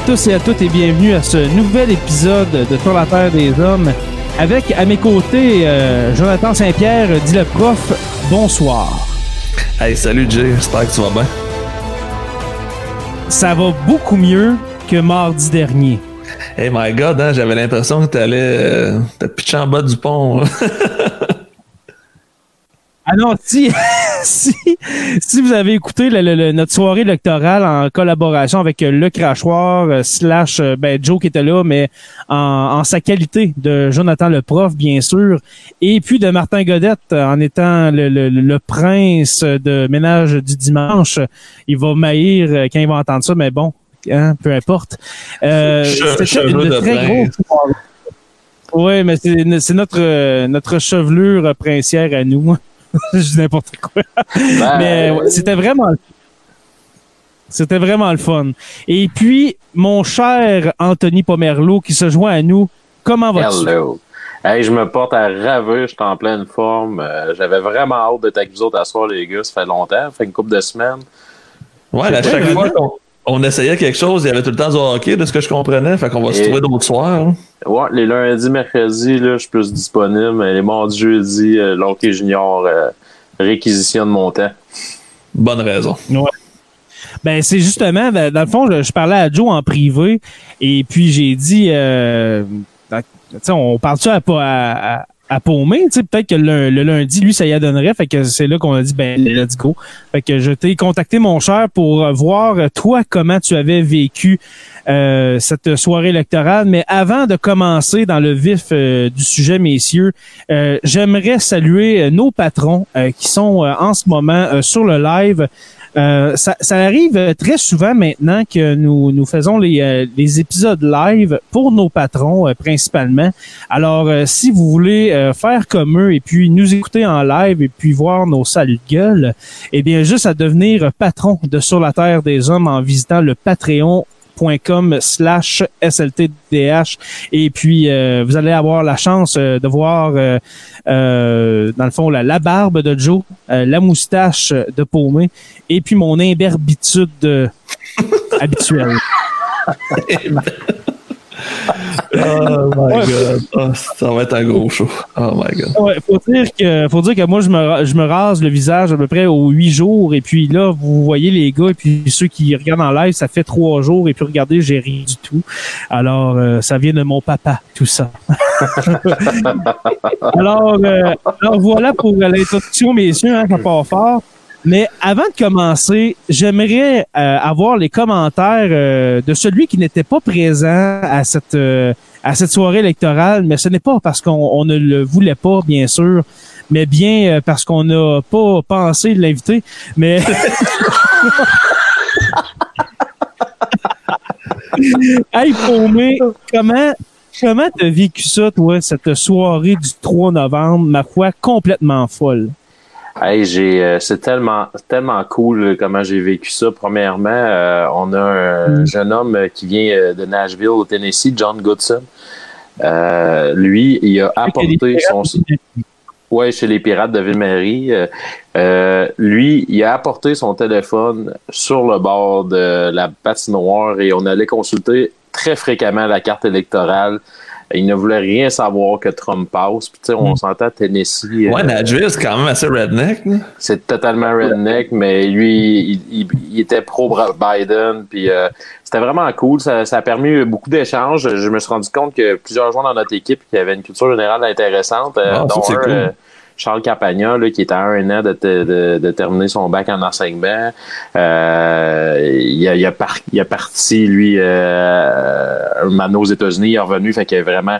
À tous et à toutes et bienvenue à ce nouvel épisode de Sur la Terre des Hommes. Avec à mes côtés euh, Jonathan Saint-Pierre, dit le prof, bonsoir. Hey, salut Jay, j'espère que tu vas bien. Ça va beaucoup mieux que mardi dernier. Hey my god, hein, j'avais l'impression que t'allais euh, te pitcher en bas du pont. Ah non, si, si, si vous avez écouté le- le- le- notre soirée électorale en collaboration avec euh, le crachoir euh, slash euh, ben, Joe qui était là, mais en, en sa qualité de Jonathan le prof, bien sûr, et puis de Martin Godette en étant le, le- le prince de ménage du dimanche. Il va maïr quand il va entendre ça, mais bon, hein, peu importe. Euh, c'était une très prince. grosse soirée. Oui, mais c'est notre notre chevelure princière à nous. Je dis n'importe quoi. Ben, Mais ouais, c'était vraiment c'était vraiment le fun. Et puis, mon cher Anthony Pomerleau qui se joint à nous, comment vas-tu? Hello. Hey, je me porte à ravir, je suis en pleine forme. Euh, J'avais vraiment hâte d'être avec vous autres à soir, les gars. Ça fait longtemps, ça fait une couple de semaines. ouais, à chaque fois qu'on on essayait quelque chose, il y avait tout le temps du hockey, de ce que je comprenais. Fait qu'on va se trouver d'autres soirs. hein. Ouais, les lundis, mercredis, là, je suis plus disponible. Mais les mardis, jeudis, euh, l'hockey junior euh, réquisitionne mon temps. Bonne raison. Ben, c'est justement, ben, dans le fond, je, je parlais à Joe en privé et puis j'ai dit, euh, sais, on parle-tu à, à, à, paumer, tu sais, peut-être que le, lundi, lui, ça y adonnerait, fait que c'est là qu'on a dit, ben, let's go. Fait que je t'ai contacté, mon cher, pour voir, toi, comment tu avais vécu euh, cette soirée électorale. Mais avant de commencer dans le vif euh, du sujet, messieurs, euh, j'aimerais saluer euh, nos patrons euh, qui sont en ce moment sur le live. Euh, ça, ça arrive très souvent maintenant que nous, faisons les, euh, les épisodes live pour nos patrons euh, principalement. Alors, si vous voulez faire comme eux et puis nous écouter en live et puis voir nos saluts de gueule, eh bien, juste à devenir patron de Sur la Terre des Hommes en visitant le Patreon com slash sltdh et puis euh, vous allez avoir la chance euh, de voir euh, dans le fond la, la barbe de Joe la moustache de Paumé et puis mon imberbitude habituelle Oh my god. Oh, ça va être un gros show. Oh my god. Ouais, faut dire que faut dire que moi je me je me rase le visage à peu près aux huit jours et puis là vous voyez les gars et puis ceux qui regardent en live ça fait trois jours et puis regardez j'ai rien du tout alors euh, ça vient de mon papa tout ça alors, euh, alors voilà pour l'introduction messieurs hein, ça part fort mais avant de commencer j'aimerais euh, avoir les commentaires euh, de celui qui n'était pas présent à cette euh, à cette soirée électorale, mais ce n'est pas parce qu'on on ne le voulait pas, bien sûr, mais bien euh, parce qu'on n'a pas pensé de l'inviter. Mais hey, Paumé, comment comment t'as vécu ça, toi, cette soirée du 3 novembre, ma foi, complètement folle? Hey, j'ai, euh, c'est tellement, tellement cool euh, comment j'ai vécu ça. Premièrement, euh, on a un Mm. jeune homme euh, qui vient de Nashville, au Tennessee, John Goodson. Euh, lui, il a apporté son. Oui, chez les Pirates de Ville-Marie. Euh, lui, il a apporté son téléphone sur le bord de la patinoire et on allait consulter très fréquemment la carte électorale. Il ne voulait rien savoir que Trump passe. Puis, tu sais, on Mm. s'entend Tennessee. Ouais, euh, Nashville, c'est quand même assez redneck. là. c'est totalement redneck, mais lui, il, il- il était pro-Biden. Puis euh, c'était vraiment cool. Ça, ça a permis beaucoup d'échanges. Je me suis rendu compte que plusieurs joueurs dans notre équipe qui avaient une culture générale intéressante, euh, Ah, ça, dont un, cool. Charles Capagna, là, qui était à un an de, de- de terminer son bac en enseignement. Euh, il, a, il, a il a parti, lui, euh, un aux États-Unis, il est revenu, fait qu'il a vraiment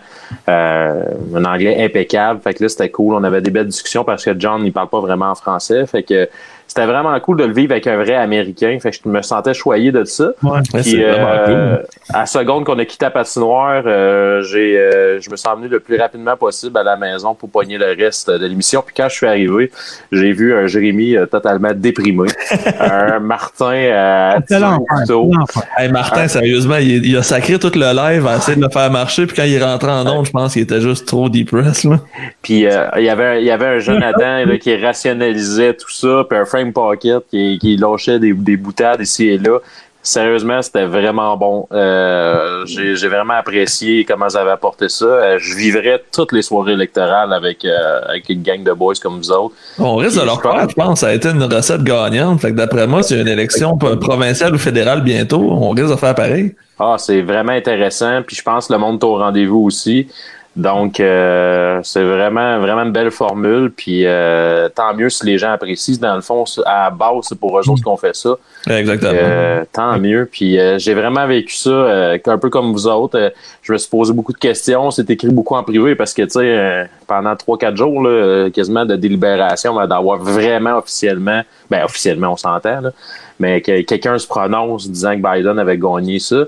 euh, un anglais impeccable. Fait que là, c'était cool. On avait des belles discussions parce que John, il parle pas vraiment en français. Fait que c'était vraiment cool de le vivre avec un vrai Américain. Fait que je me sentais choyé de ça. Ouais, Puis, euh, cool. à la seconde qu'on a quitté la patinoire, euh, j'ai, euh, je me suis emmené le plus rapidement possible à la maison pour pogner le reste de l'émission. Puis quand je suis arrivé, j'ai vu un Jérémy euh, totalement déprimé, un Martin euh, l'enfer. Hey, Martin, sérieusement, il, il a sacré tout le live à essayer de le faire marcher, puis quand il est rentré en onde, je pense qu'il était juste trop depressed, là. Puis euh, il y avait il y avait un Jonathan là, qui rationalisait tout ça, puis un Pocket qui, qui lâchait des, des boutades ici et là. Sérieusement, c'était vraiment bon. Euh, j'ai j'ai vraiment apprécié comment ils avaient apporté ça. Euh, je vivrais toutes les soirées électorales avec, euh, avec une gang de boys comme vous autres. On risque de leur faire, je pense. Ça a été une recette gagnante. Fait que d'après moi, s'il y a une élection provinciale ou fédérale bientôt, on risque de faire pareil. Ah, c'est vraiment intéressant. Puis je pense que le monde est au rendez-vous aussi. Donc, euh, c'est vraiment, vraiment une belle formule. Puis euh, tant mieux si les gens apprécient. Dans le fond, à la base, c'est pour eux autres qu'on fait ça. Exactement. Euh, tant mieux. Puis euh, j'ai vraiment vécu ça euh, un peu comme vous autres. Euh, je me suis posé beaucoup de questions. C'est écrit beaucoup en privé parce que, tu sais, pendant 3-4 jours, là, quasiment de délibération, d'avoir vraiment officiellement, ben officiellement, on s'entend, là, mais que quelqu'un se prononce disant que Biden avait gagné ça.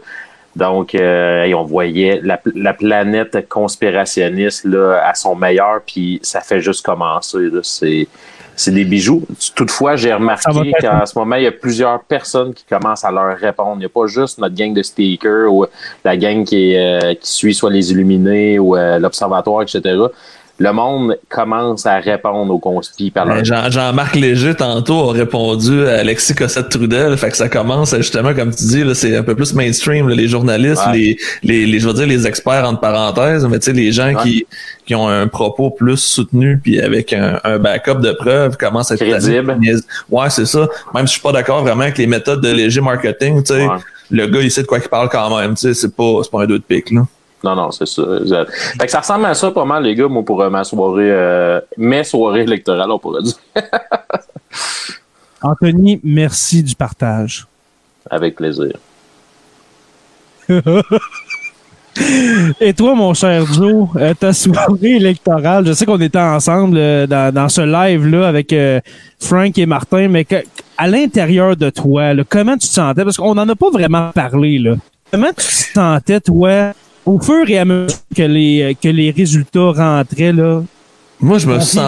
Donc, euh, on voyait la, la planète conspirationniste là, à son meilleur, puis ça fait juste commencer. là. C'est, c'est des bijoux. Toutefois, j'ai remarqué qu'en ce moment, il y a plusieurs personnes qui commencent à leur répondre. Il n'y a pas juste notre gang de stickers ou la gang qui, euh, qui suit soit les Illuminés ou euh, l'Observatoire, etc. Le monde commence à répondre aux conspis par leur Ben, Jean- Jean-Marc Léger, tantôt, a répondu à Alexis Cossette-Trudel. Fait que ça commence, justement, comme tu dis, là, c'est un peu plus mainstream, là, les journalistes, Ouais. les, les, les, je veux dire, les experts, entre parenthèses, mais tu sais, les gens Ouais. qui, qui ont un propos plus soutenu puis avec un, un backup de preuves commencent à être Crédible. Ouais, c'est ça. Même si je suis pas d'accord vraiment avec les méthodes de léger marketing, tu sais, Ouais. le gars, il sait de quoi il parle quand même, tu sais, c'est pas, c'est pas un deux de pique, là. Non, non, c'est ça. Fait que ça ressemble à ça pas mal, les gars, moi, pour euh, ma soirée, euh, mes soirées électorales, on pourrait dire. Anthony, merci du partage. Avec plaisir. Et toi, mon cher Joe, euh, ta soirée électorale, je sais qu'on était ensemble euh, dans, dans ce live-là avec euh, Frank et Martin, mais que- à l'intérieur de toi, là, comment tu te sentais? Parce qu'on n'en a pas vraiment parlé. Là. Comment tu te sentais, toi, au fur et à mesure que les, euh, que les résultats rentraient? Là, Moi, je me c'est-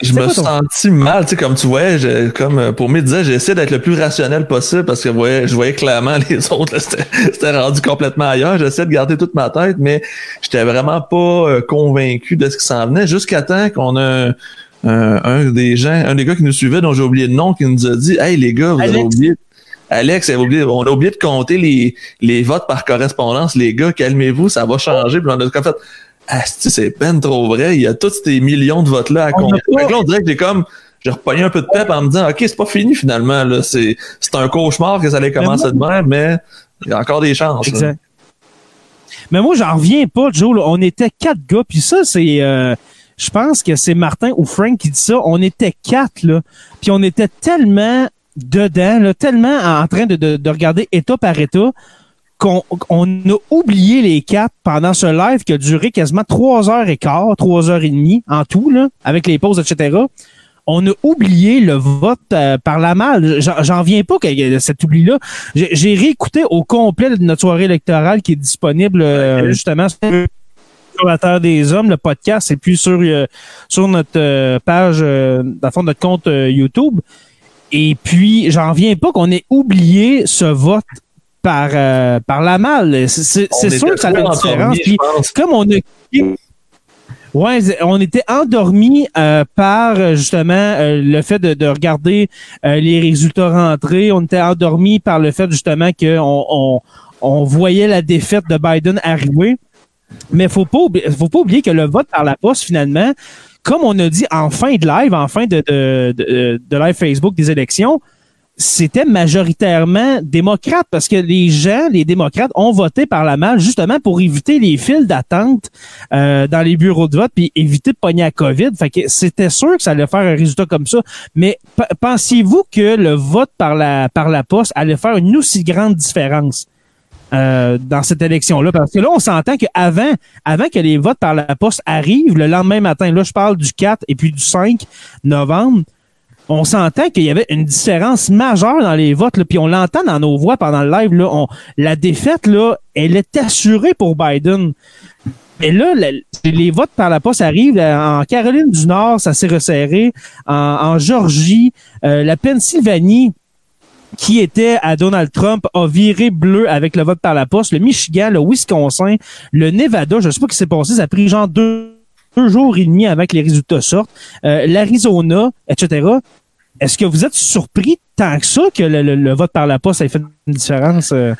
je me quoi suis ton- senti mal, tu sais, comme tu vois, je, comme euh, pour me disait, j'essaie d'être le plus rationnel possible parce que je voyais, je voyais clairement les autres, c'était rendu complètement ailleurs. J'essaie de garder toute ma tête, mais j'étais vraiment pas euh, convaincu de ce qui s'en venait jusqu'à temps qu'on a un, un- un des gens, un des gars qui nous suivait, dont j'ai oublié le nom, qui nous a dit, hey les gars, vous avez oublié. Alex, on a oublié de compter les, les votes par correspondance. Les gars, calmez-vous, ça va changer. Puis on a comme fait, ah, c'est peine trop vrai? Il y a tous ces millions de votes-là à compter. a pas- Fait que là, on dirait que j'ai comme, j'ai repogné un peu de pep en me disant, OK, c'est pas fini finalement, là. C'est, c'est un cauchemar que ça allait commencer de même, mais il y a encore des chances. là. Mais moi, j'en reviens pas, Joe. là. On était quatre gars, puis ça, c'est... euh, je pense que c'est Martin ou Frank qui dit ça. On était quatre, là. Puis on était tellement dedans, là, tellement en train de, de, de regarder état par état qu'on on a oublié les quatre pendant ce live qui a duré quasiment trois heures et quart, trois heures et demie en tout, là, avec les pauses, etc. On a oublié le vote euh, par la malle. J'en viens pas ait cet oubli-là. J'ai réécouté au complet de notre soirée électorale qui est disponible euh, justement sur sur la Terre des Hommes, le podcast, et puis sur, euh, sur notre euh, page, euh, dans le fond, notre compte euh, YouTube. Et puis, j'en viens pas qu'on ait oublié ce vote par, euh, par la malle. C'est- sûr que ça a une différence. Puis, comme on a Ouais, on était endormi euh, par euh, justement euh, le fait de, de regarder les résultats rentrés. On était endormi par le fait justement qu'on on, on voyait la défaite de Biden arriver. Mais faut pas faut pas oublier que le vote par la poste finalement, comme on a dit en fin de live, en fin de, live Facebook des élections, c'était majoritairement démocrate parce que les gens, les démocrates, ont voté par la malle justement pour éviter les files d'attente euh, dans les bureaux de vote puis éviter de pogner à COVID. Fait que c'était sûr que ça allait faire un résultat comme ça. Mais pensiez-vous que le vote par la par la poste allait faire une aussi grande différence? Euh, dans cette élection-là. Parce que là, on s'entend qu'avant avant que les votes par la poste arrivent, le lendemain matin, là, je parle du 4 et puis du 5 novembre, on s'entend qu'il y avait une différence majeure dans les votes, là, puis on l'entend dans nos voix pendant le live. Là, la défaite, là, elle est assurée pour Biden. Et là, les votes par la poste arrivent. En Caroline du Nord, ça s'est resserré. En, Georgie, euh, la Pennsylvanie, qui était à Donald Trump, a viré bleu avec le vote par la poste. Le Michigan, le Wisconsin, le Nevada, je sais pas ce qui s'est passé, ça a pris genre deux deux jours et demi avec les résultats sortent. Euh, L'Arizona, etc. Est-ce que vous êtes surpris tant que ça que le, vote par la poste ait fait une différence? Euh?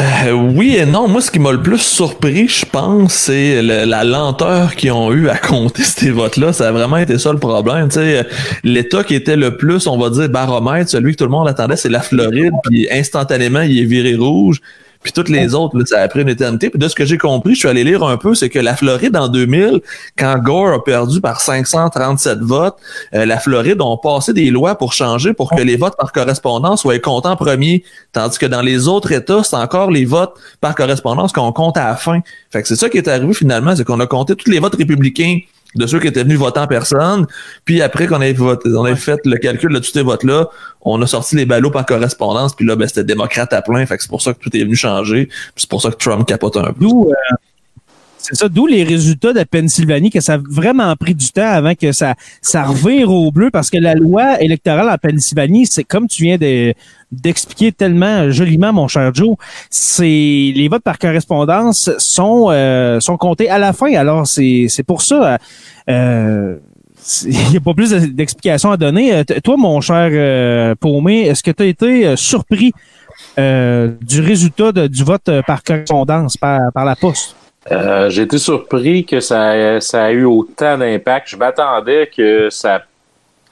Euh, oui et non. Moi, ce qui m'a le plus surpris, je pense, c'est la lenteur qu'ils ont eu à compter ces votes-là. Ça a vraiment été ça le problème. L'État qui était le plus, on va dire, baromètre, celui que tout le monde attendait, c'est la Floride. Puis instantanément, il est viré rouge. Puis toutes les autres, là, ça a pris une éternité. Puis de ce que j'ai compris, je suis allé lire un peu, c'est que la Floride en 2000, quand Gore a perdu par 537 votes, euh, la Floride ont passé des lois pour changer pour que les votes par correspondance soient comptés en premier, tandis que dans les autres États, c'est encore les votes par correspondance qu'on compte à la fin. Fait que c'est ça qui est arrivé finalement, c'est qu'on a compté tous les votes républicains de ceux qui étaient venus voter en personne. Puis après qu'on ait voté, on ait fait le calcul de tous ces votes-là, on a sorti les ballots par correspondance. Puis là, ben, c'était démocrate à plein. Fait que c'est pour ça que tout est venu changer. c'est pour ça que Trump capote un peu. D'où, euh, c'est ça, d'où les résultats de Pennsylvanie, que ça a vraiment pris du temps avant que ça, ça revire au bleu, parce que la loi électorale en Pennsylvanie, c'est comme tu viens de, d'expliquer tellement joliment, mon cher Joe, c'est les votes par correspondance sont euh, sont comptés à la fin. Alors c'est c'est pour ça. Euh, il n'y a pas plus d'explications à donner. Euh, toi, mon cher euh, Paumé, est-ce que tu as été surpris du résultat du vote par correspondance, par, par la poste? J'ai été surpris que ça, ça a eu autant d'impact. Je m'attendais que ça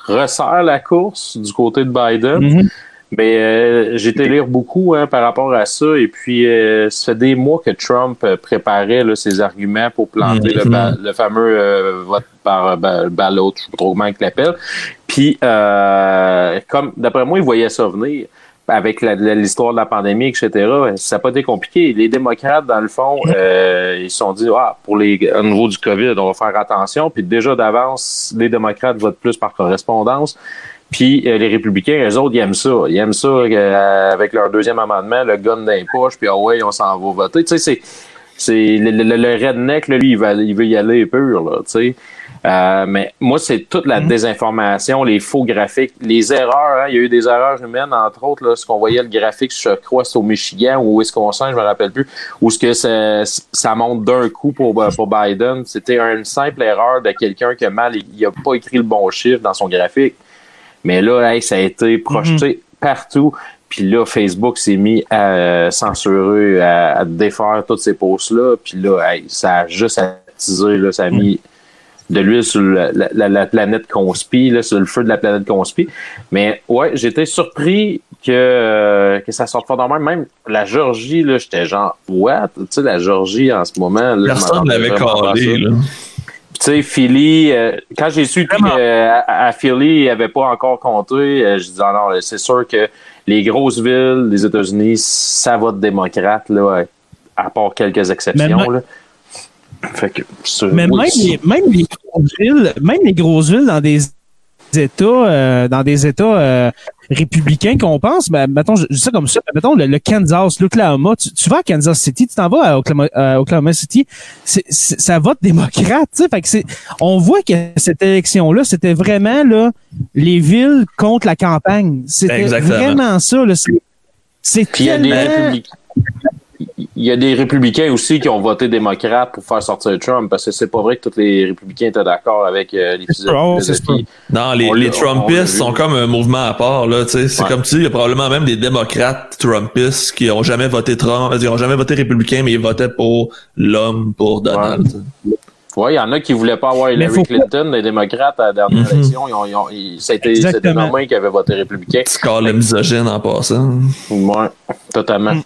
resserre la course du côté de Biden. Mm-hmm. Mais euh, j'ai été lire beaucoup hein, par rapport à ça. Et puis, euh, ça fait des mois que Trump euh, préparait là, ses arguments pour planter le, mm-hmm. fameux euh, vote par ballot, je sais pas trop comment il l'appelle. Puis, comme d'après moi, il voyait ça venir avec l'histoire de la pandémie, etc., ça n'a pas été compliqué. Les démocrates, dans le fond, mm-hmm. ils se sont dit, ah, pour les, au niveau du COVID, on va faire attention. Puis déjà d'avance, les démocrates votent plus par correspondance. Puis euh, les républicains, eux autres, ils aiment ça. Ils aiment ça euh, avec leur deuxième amendement, le gun poches, puis ah ouais, on s'en va voter. Tu sais, c'est, c'est le, le, redneck, là, lui, il, va, il veut y aller pur, là, tu sais. Euh, mais moi, c'est toute la mm-hmm. désinformation, les faux graphiques, les erreurs. Hein. il y a eu des erreurs humaines, entre autres, là, ce qu'on voyait le graphique, je crois, c'est au Michigan ou Wisconsin, je me rappelle plus, où ce que ça, ça monte d'un coup pour, pour Biden. C'était une simple erreur de quelqu'un qui a mal, il a pas écrit le bon chiffre dans son graphique. Mais là, ça a été projeté mhm. partout. Puis là, Facebook s'est mis à euh, censurer, à, défaire toutes ces posts-là. Puis là, ça a juste attisé, là, ça a mis de l'huile sur la, planète conspi, là, sur le feu de la planète conspi. Mais ouais, j'étais surpris que, euh, que ça sorte pas normal. Même la Georgie, là, j'étais genre, what? Tu sais, la Georgie en ce moment. Là, Personne l'avait collé, là. Tu sais, Philly, euh, quand j'ai su qu'à Philly, il avait pas encore compté, je disais, ah non, c'est sûr que les grosses villes des États-Unis, ça vote démocrate, là, à part quelques exceptions. là. Fait que, mais même, les, même, les grosses villes, même les grosses villes dans des États, euh, dans des États euh, républicains qu'on pense, ben, mettons, je, dis ça comme ça, mettons le, Kansas, l'Oklahoma, tu, vas à Kansas City, tu t'en vas à Oklahoma, City, ça vote démocrate, tu sais, fait que c'est, on voit que cette élection-là, c'était vraiment là les villes contre la campagne, c'était vraiment ça, là, c'est, tellement... il y a des républicains aussi qui ont voté démocrate pour faire sortir Trump parce que c'est pas vrai que tous les républicains étaient d'accord avec euh, les Oh. Non, les, Trumpistes sont comme un mouvement à part, là, tu sais. C'est Ouais. comme tu dis, il y a probablement même des démocrates Trumpistes qui ont jamais voté Trump, ils ont jamais voté républicain, mais ils votaient pour l'homme, pour Donald. Ouais, il y en a qui voulaient pas avoir Hillary pas- Clinton, les démocrates, à la dernière Mhm. élection. Ils ont, ils ont, ils- c'était. Norman qui avait voté républicain. Petit misogyne en passant. Ouais, totalement. Mm.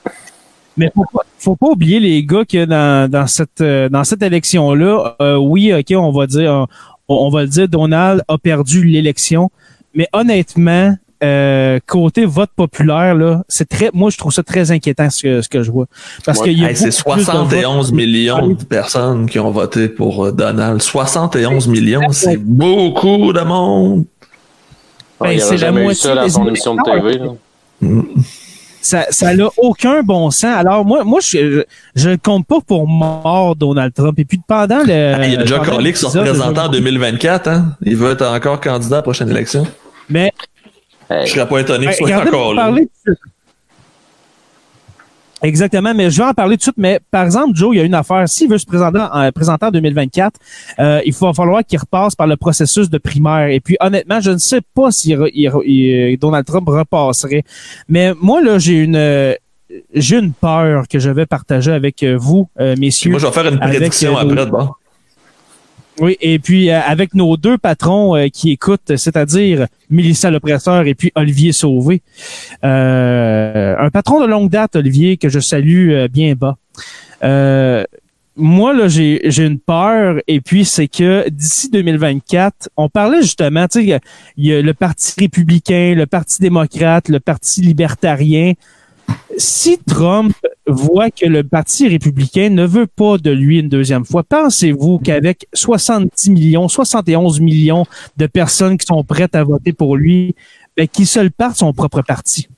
Mais faut pas, faut pas oublier les gars que dans, dans cette euh, dans cette élection là, oui, ok, on va dire on, on va le dire, Donald a perdu l'élection, mais honnêtement, euh, côté vote populaire là, c'est très, moi je trouve ça très inquiétant ce que ce que je vois, parce Ouais. qu'il y a Hey, c'est beaucoup plus de 71 votes- millions de personnes qui ont voté pour euh, Donald. 71 millions, c'est beaucoup de monde. Il Ben, aurait c'est la jamais eu moitié ça dans des son émission de électeurs. TV. là. Ça ça n'a aucun bon sens. Alors moi moi je je ne compte pas pour mort Donald Trump et puis pendant le Hey, il y a déjà collé qui se représentant en je- 2024, hein. Il veut être encore candidat à la prochaine élection. mais Je serais pas étonné qu'il soit regardez, encore là. parler de- Exactement, mais je vais en parler tout de suite. Mais par exemple, Joe, il y a une affaire. S'il veut se présenter en, présenter en 2024, euh, il va falloir qu'il repasse par le processus de primaire. Et puis, honnêtement, je ne sais pas si il- il- il- Donald Trump repasserait. Mais moi, là, j'ai une euh, j'ai une peur que je vais partager avec euh, vous, euh, messieurs. moi, je vais faire une Avec, prédiction euh, après de bord. Oui, et puis euh, avec nos deux patrons euh, qui écoutent, c'est-à-dire Mélissa Lepresseur et puis Olivier Sauvé. Euh, un patron de longue date, Olivier, que je salue euh, bien bas. Moi, là, j'ai une peur, et puis c'est que d'ici 2024, on parlait justement, tu sais, il y a le Parti républicain, le Parti démocrate, le Parti libertarien. Si Trump voit que le Parti républicain ne veut pas de lui une deuxième fois, pensez-vous qu'avec 70 millions, 71 millions de personnes qui sont prêtes à voter pour lui, ben, qu'il se parte son propre parti?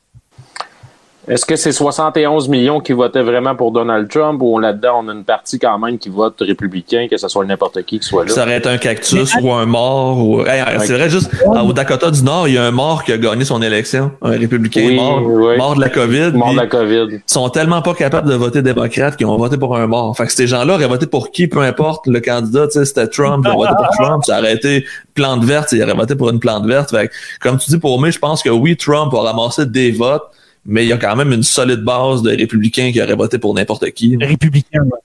Est-ce que c'est 71 millions qui votaient vraiment pour Donald Trump ou là-dedans, on a une partie quand même qui vote républicain, que ce soit n'importe qui qui soit là? Ça aurait été un cactus ou un mort. Ou... Hey, c'est vrai, juste au Dakota du Nord, il y a un mort qui a gagné son élection. Un républicain Oui, mort, oui. mort de la COVID. Mort de la COVID. Ils sont tellement pas capables de voter démocrate qu'ils ont voté pour un mort. Fait que ces gens-là auraient voté pour qui, peu importe le candidat, tu sais, c'était Trump, ils ont voté pour Trump, ça aurait été plante verte, ils auraient voté pour une plante verte. Fait que, comme tu dis, pour moi, je pense que oui, Trump a ramassé des votes, mais il y a quand même une solide base de républicains qui auraient voté pour n'importe qui. Républicain. ouais.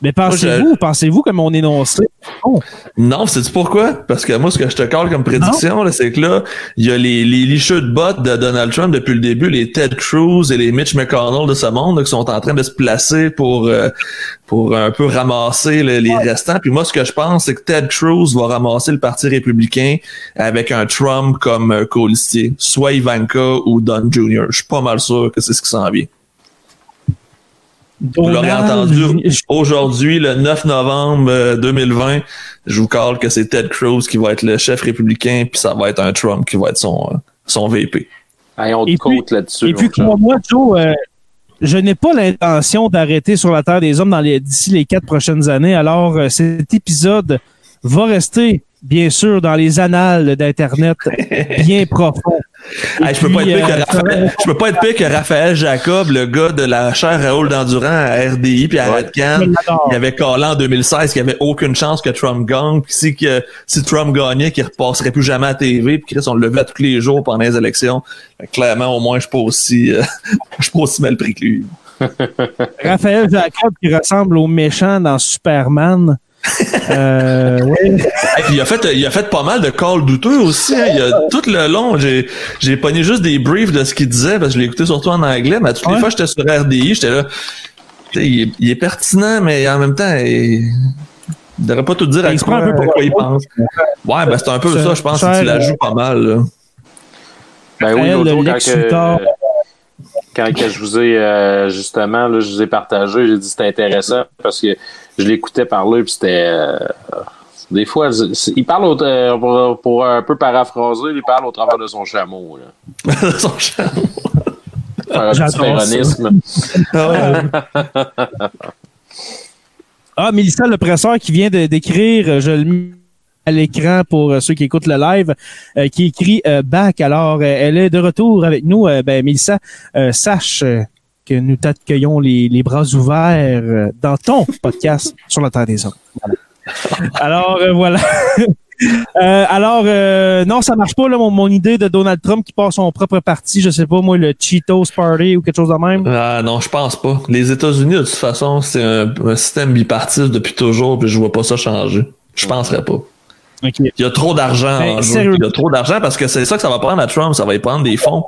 Mais pensez-vous, pensez-vous comme on énonçait? Oh, Non, c'est pourquoi? Parce que moi, ce que je te colle comme prédiction, là, c'est que là, il y a les, les licheux de bottes de Donald Trump depuis le début, les Ted Cruz et les Mitch McConnell de ce monde, là, qui sont en train de se placer pour, euh, pour un peu ramasser le- les restants. Puis moi, ce que je pense, c'est que Ted Cruz va ramasser le Parti républicain avec un Trump comme euh, colistier, soit Ivanka ou Don Jr. Je suis pas mal sûr que c'est ce qui s'en vient. Vous l'aurez entendu aujourd'hui, le 9 novembre euh, 2020. Je vous parle que c'est Ted Cruz qui va être le chef républicain, puis ça va être un Trump qui va être son, euh, son VP. Hey, on te Et puis- côte là-dessus. Et puis, crois-moi, Joe, euh, je n'ai pas l'intention d'arrêter sur la Terre des Hommes dans les d'ici les quatre prochaines années. Alors, euh, cet épisode va rester, bien sûr, dans les annales d'Internet, bien profond. Hey, je peux pas puis, être pire euh, que Raphaël, je peux pas être pire que Raphaël Jacob, le gars de la chaire Raoul d'Endurant à RDI puis à Ouais. Radcan. Il avait collé en 2016 qu'il n'y avait aucune chance que Trump gagne. Puis si, que, si Trump gagnait, qu'il repasserait plus jamais à TV. Puis Chris, on le levait tous les jours pendant les élections. Clairement, au moins, je suis pas aussi, euh, je suis pas aussi mal pris que lui. Raphaël Jacob qui ressemble au méchant dans Superman. Euh, ouais. Hey, puis il a fait, il a fait pas mal de calls douteux aussi. hein. Il a, tout le long, j'ai, j'ai pogné juste des briefs de ce qu'il disait parce que je l'ai écouté surtout en anglais. Mais toutes les fois, j'étais sur RDI, j'étais là. Il est, il est pertinent, mais en même temps, il, il devrait pas tout dire à quoi, un peu quoi il pense. Ouais, ben c'est un peu ça, je pense, que tu la joues pas mal. Là. Ben oui, l'autre quand, que, quand que je vous ai euh, justement, là, je vous ai partagé, j'ai dit que c'était intéressant parce que je l'écoutais parler puis c'était euh, des fois il parle au- euh, pour, pour un peu paraphraser, il parle au travers de son chameau. Là. Son chat. Faire un. Ah. Ah, Mélissa Lepresseur qui vient de d'écrire, euh, je le mets à l'écran pour ceux qui écoutent le live, euh, qui écrit euh, back. Alors, elle est de retour avec nous. Euh, ben, Mélissa, euh, sache que nous t'accueillons les, les bras ouverts euh, dans ton podcast sur la Terre des Hommes. Voilà. Alors, euh, voilà. Euh, alors, euh, non, ça marche pas, là, mon, mon idée de Donald Trump qui passe son propre parti, je sais pas, moi, le Cheetos Party ou quelque chose de même. Ah non, je pense pas. Les États-Unis, de toute façon, c'est un, un système bipartite depuis toujours, puis je vois pas ça changer. Je penserais pas. Il y a trop d'argent Ben. Il y a trop d'argent parce que c'est ça que ça va prendre à Trump, ça va y prendre des fonds.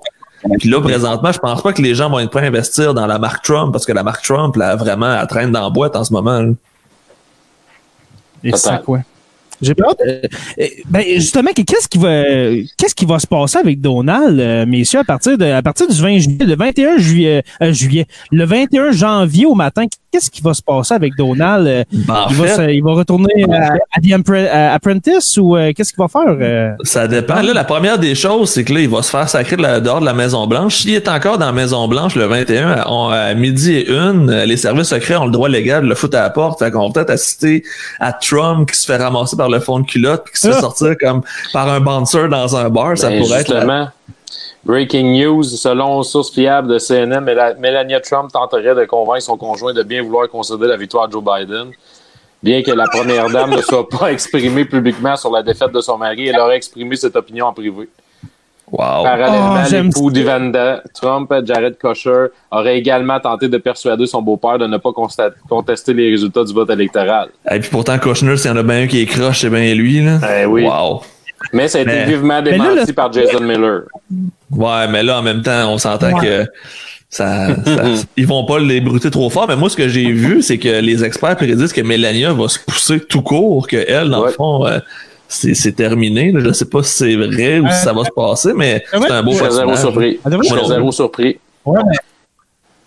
Puis là, présentement, je pense pas que les gens vont être prêts à investir dans la marque Trump parce que la marque Trump, là, vraiment, elle traîne dans la boîte en ce moment. là. Et Peut-être. quoi? J'ai hâte. euh, euh, ben, justement, qu'est-ce qui va, qu'est-ce qui va se passer avec Donald, euh, messieurs, à partir de, à partir du 20 juillet, le 21 juillet, euh, juillet, le 21 janvier au matin, qu'est-ce qui va se passer avec Donald? Euh, Ben, en il, va fait, se- il va retourner à, à The Empre- à Apprentice ou euh, qu'est-ce qu'il va faire? euh? Ça dépend. Là, la première des choses, c'est que là, il va se faire sacrer de la, dehors de la Maison-Blanche. S'il est encore dans la Maison-Blanche le 21, à, on- à midi et une, euh, les services secrets ont le droit légal de le foutre à la porte. Fait qu'on va peut-être assister à Trump qui se fait ramasser par le fond de culotte puis qui se fait Ah. sortir comme par un bouncer dans un bar. Ça Ben, pourrait être la- breaking news, selon source fiable de CNN, Mela- Melania Trump tenterait de convaincre son conjoint de bien vouloir concéder la victoire à Joe Biden. Bien que la première dame ne soit pas exprimée publiquement sur la défaite de son mari, elle aurait exprimé cette opinion en privé. Wow. Parallèlement, Oh, j'aime l'époux d'Ivanda Trump, Jared Kushner, aurait également tenté de persuader son beau-père de ne pas contester les résultats du vote électoral. Et puis pourtant, Kushner, s'il y en a bien un qui est croche, c'est bien lui. Là. Eh oui. Wow. Mais ça a été Mais- vivement là, démenti le- par Jason Miller. Ouais, mais là, en même temps, on s'entend Ouais. que ça, ça- ils vont pas l'ébruter trop fort. Mais moi, ce que j'ai vu, c'est que les experts prédisent que Melania va se pousser tout court, que elle, dans Ouais. le fond, euh, c'est c'est terminé. là. Je sais pas si c'est vrai ou si ça va se passer, mais ouais. c'est un beau Je suis zéro surpris. Je suis zéro surpris. Ouais, mais-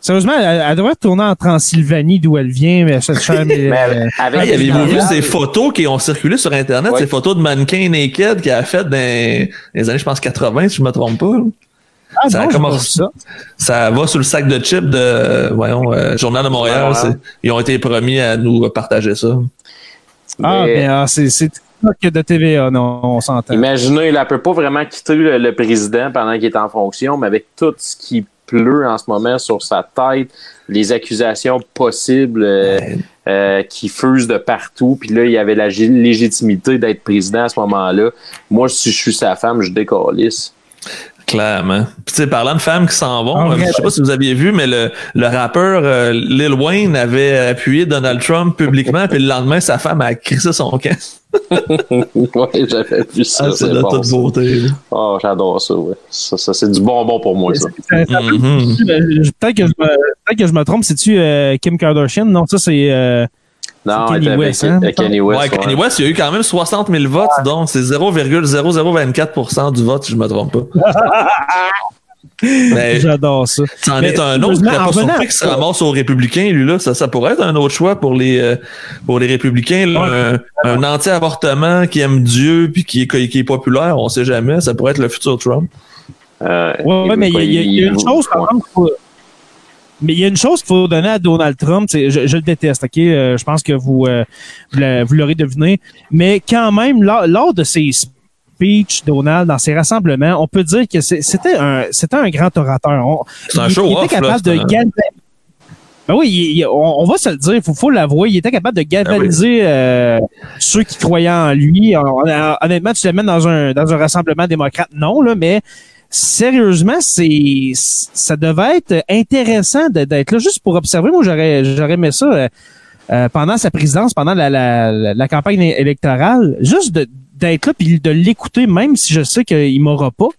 Sérieusement, elle, elle devrait retourner en Transylvanie d'où elle vient, mais cette chère, mais, Mais euh, avec Hey, avez-vous vu ces photos qui ont circulé sur Internet, Ouais. ces photos de mannequin naked qu'elle a fait dans les années, je pense, 80, si je me trompe pas. ah, ça non, vu ça. Ça va sur le sac de chips de, voyons, euh, Journal de Montréal. C'est- Ils ont été promis à nous partager ça. Ah, Mais- mais ah, c'est, c'est que de TVA, non, on s'entend. Imaginez, elle peut pas vraiment quitter le, le président pendant qu'il est en fonction, mais avec tout ce qui pleut en ce moment sur sa tête, les accusations possibles euh, euh, qui fusent de partout, puis là, il y avait la gi- légitimité d'être président à ce moment-là. Moi, si je suis sa femme, je décalisse. Clairement. Puis, tu sais, parlant de femmes qui s'en vont, Ah, euh, je sais pas si vous aviez vu, mais le, le rappeur euh, Lil Wayne avait appuyé Donald Trump publiquement, puis le lendemain, sa femme a crissé son camp. ouais, j'avais vu ça. Ah, c'est c'est de bon, toute ça. beauté. Oh, j'adore ça, ouais. Ça, ça, c'est du bonbon pour moi, ça. Ça- ça- Mhm. Euh, Peut-être que, je me, peut-être que je me trompe. C'est-tu euh, Kim Kardashian? Non, ça, c'est... euh, Non, était avec West, hein, Kanye West. Ouais, il y a eu quand même 60 000 votes, donc c'est 0,0024% du vote, si je me trompe pas. Mais J'adore ça. c'en est un autre. À qu'il se ça- ramasse aux républicains, lui, là. Ça, ça pourrait être un autre choix pour les, euh, pour les républicains. là. Un, un anti-avortement qui aime Dieu puis qui est, qui est populaire, on sait jamais. Ça pourrait être le futur Trump. Euh, Ouais, ouais, mais il y, a- y y une chose, par exemple, qu'il faut- mais il y a une chose qu'il faut donner à Donald Trump, je, je le déteste, ok? Euh, je pense que vous, euh, vous l'a- vous l'aurez deviné. Mais quand même, lors, lors de ses speeches, Donald, dans ses rassemblements, on peut dire que c'était un, c'était un grand orateur. On- C'est un il- show Il était off, capable de galvaniser. Ben oui, il- il- on, on va se le dire, il faut, faut l'avouer, il était capable de galvaniser euh, ceux qui croyaient en lui. Hon- hon- Honnêtement, tu l'amènes dans un, dans un rassemblement démocrate, non, là, mais sérieusement, c'est ça devait être intéressant d'être là juste pour observer. Moi, j'aurais j'aurais aimé ça euh, euh, pendant sa présidence, pendant la, la, la- campagne électorale, juste de- d'être là puis de l'écouter, même si je sais qu'il m'aura pas.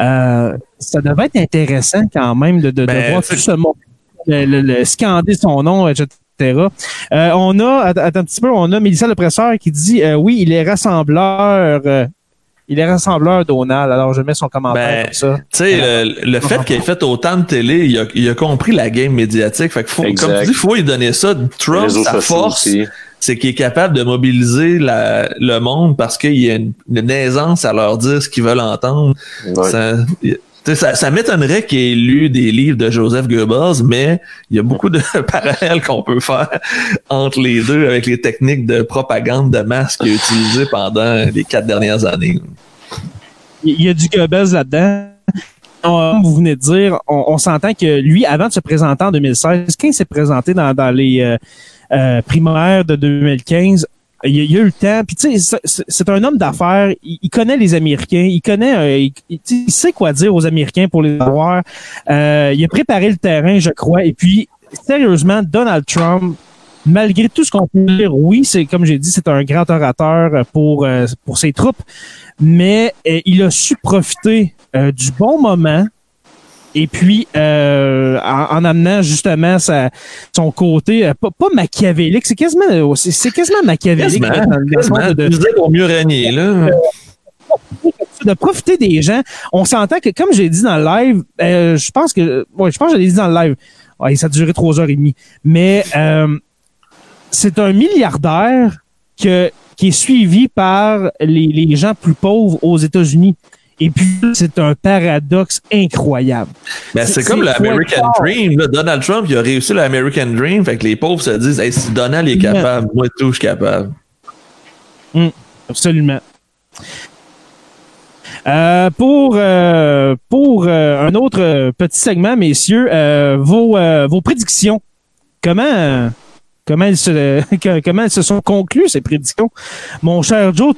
Euh, ça devait être intéressant quand même de, de, de Ben, voir tout ce monde, le, le- le scander son nom, etc. Euh, on a, att- attends un petit peu, on a Mélissa Lepresseur qui dit euh, oui, il est rassembleur. euh, il est rassembleur Donald. Alors je mets son commentaire Ben, comme ça. Tu sais, le, le fait qu'il ait fait autant de télé, il a, il a compris la game médiatique. Fait que faut, Exact. comme tu dis, il faut lui donner ça. Trump, sa force, aussi. C'est qu'il est capable de mobiliser la- le monde parce qu'il y a une, une aisance à leur dire ce qu'ils veulent entendre. Ouais. Ça, tu sais, ça, ça m'étonnerait qu'il ait lu des livres de Joseph Goebbels, mais il y a beaucoup de parallèles qu'on peut faire entre les deux avec les techniques de propagande de masse qu'il a utilisées pendant les quatre dernières années. Il il y a du Goebbels là-dedans. comme vous venez de dire, on, on s'entend que lui, avant de se présenter en 2016, quand il s'est présenté dans, dans les euh, euh, primaires de 2015, il, il a eu le temps. Puis tu sais, c'est- un homme d'affaires. Il, connaît les Américains. Il connaît. euh, il, sait quoi dire aux Américains pour les avoir. Euh, il a préparé le terrain, je crois. Et puis, sérieusement, Donald Trump, malgré tout ce qu'on peut dire, oui, c'est comme j'ai dit, c'est un grand orateur pour euh, pour ses troupes, mais il a su profiter du bon moment. Et puis, euh, en, en amenant justement sa, son côté, euh, pas, pas machiavélique, c'est quasiment, c'est quasiment machiavélique. Quasiment, de- pour mieux régner, là. de profiter des gens. On s'entend que, comme j'ai dit dans le live, euh, je pense que, ouais, je pense que l'ai dit dans le live. Ouais, ça a duré trois heures et demie. Mais euh, c'est un milliardaire que, qui est suivi par les, les gens plus pauvres aux États-Unis. Et puis, c'est un paradoxe incroyable. Ben, c'est comme l'American. Dream. Là. Donald Trump, il a réussi l'American Dream. Fait que les pauvres se disent, hey, si Donald est capable, moi tout, je suis capable. Absolument. Euh, pour euh, pour euh, un autre petit segment, messieurs, vos vos prédictions. Comment comment elles se comment elles se sont conclues ces prédictions? Mon cher Joe,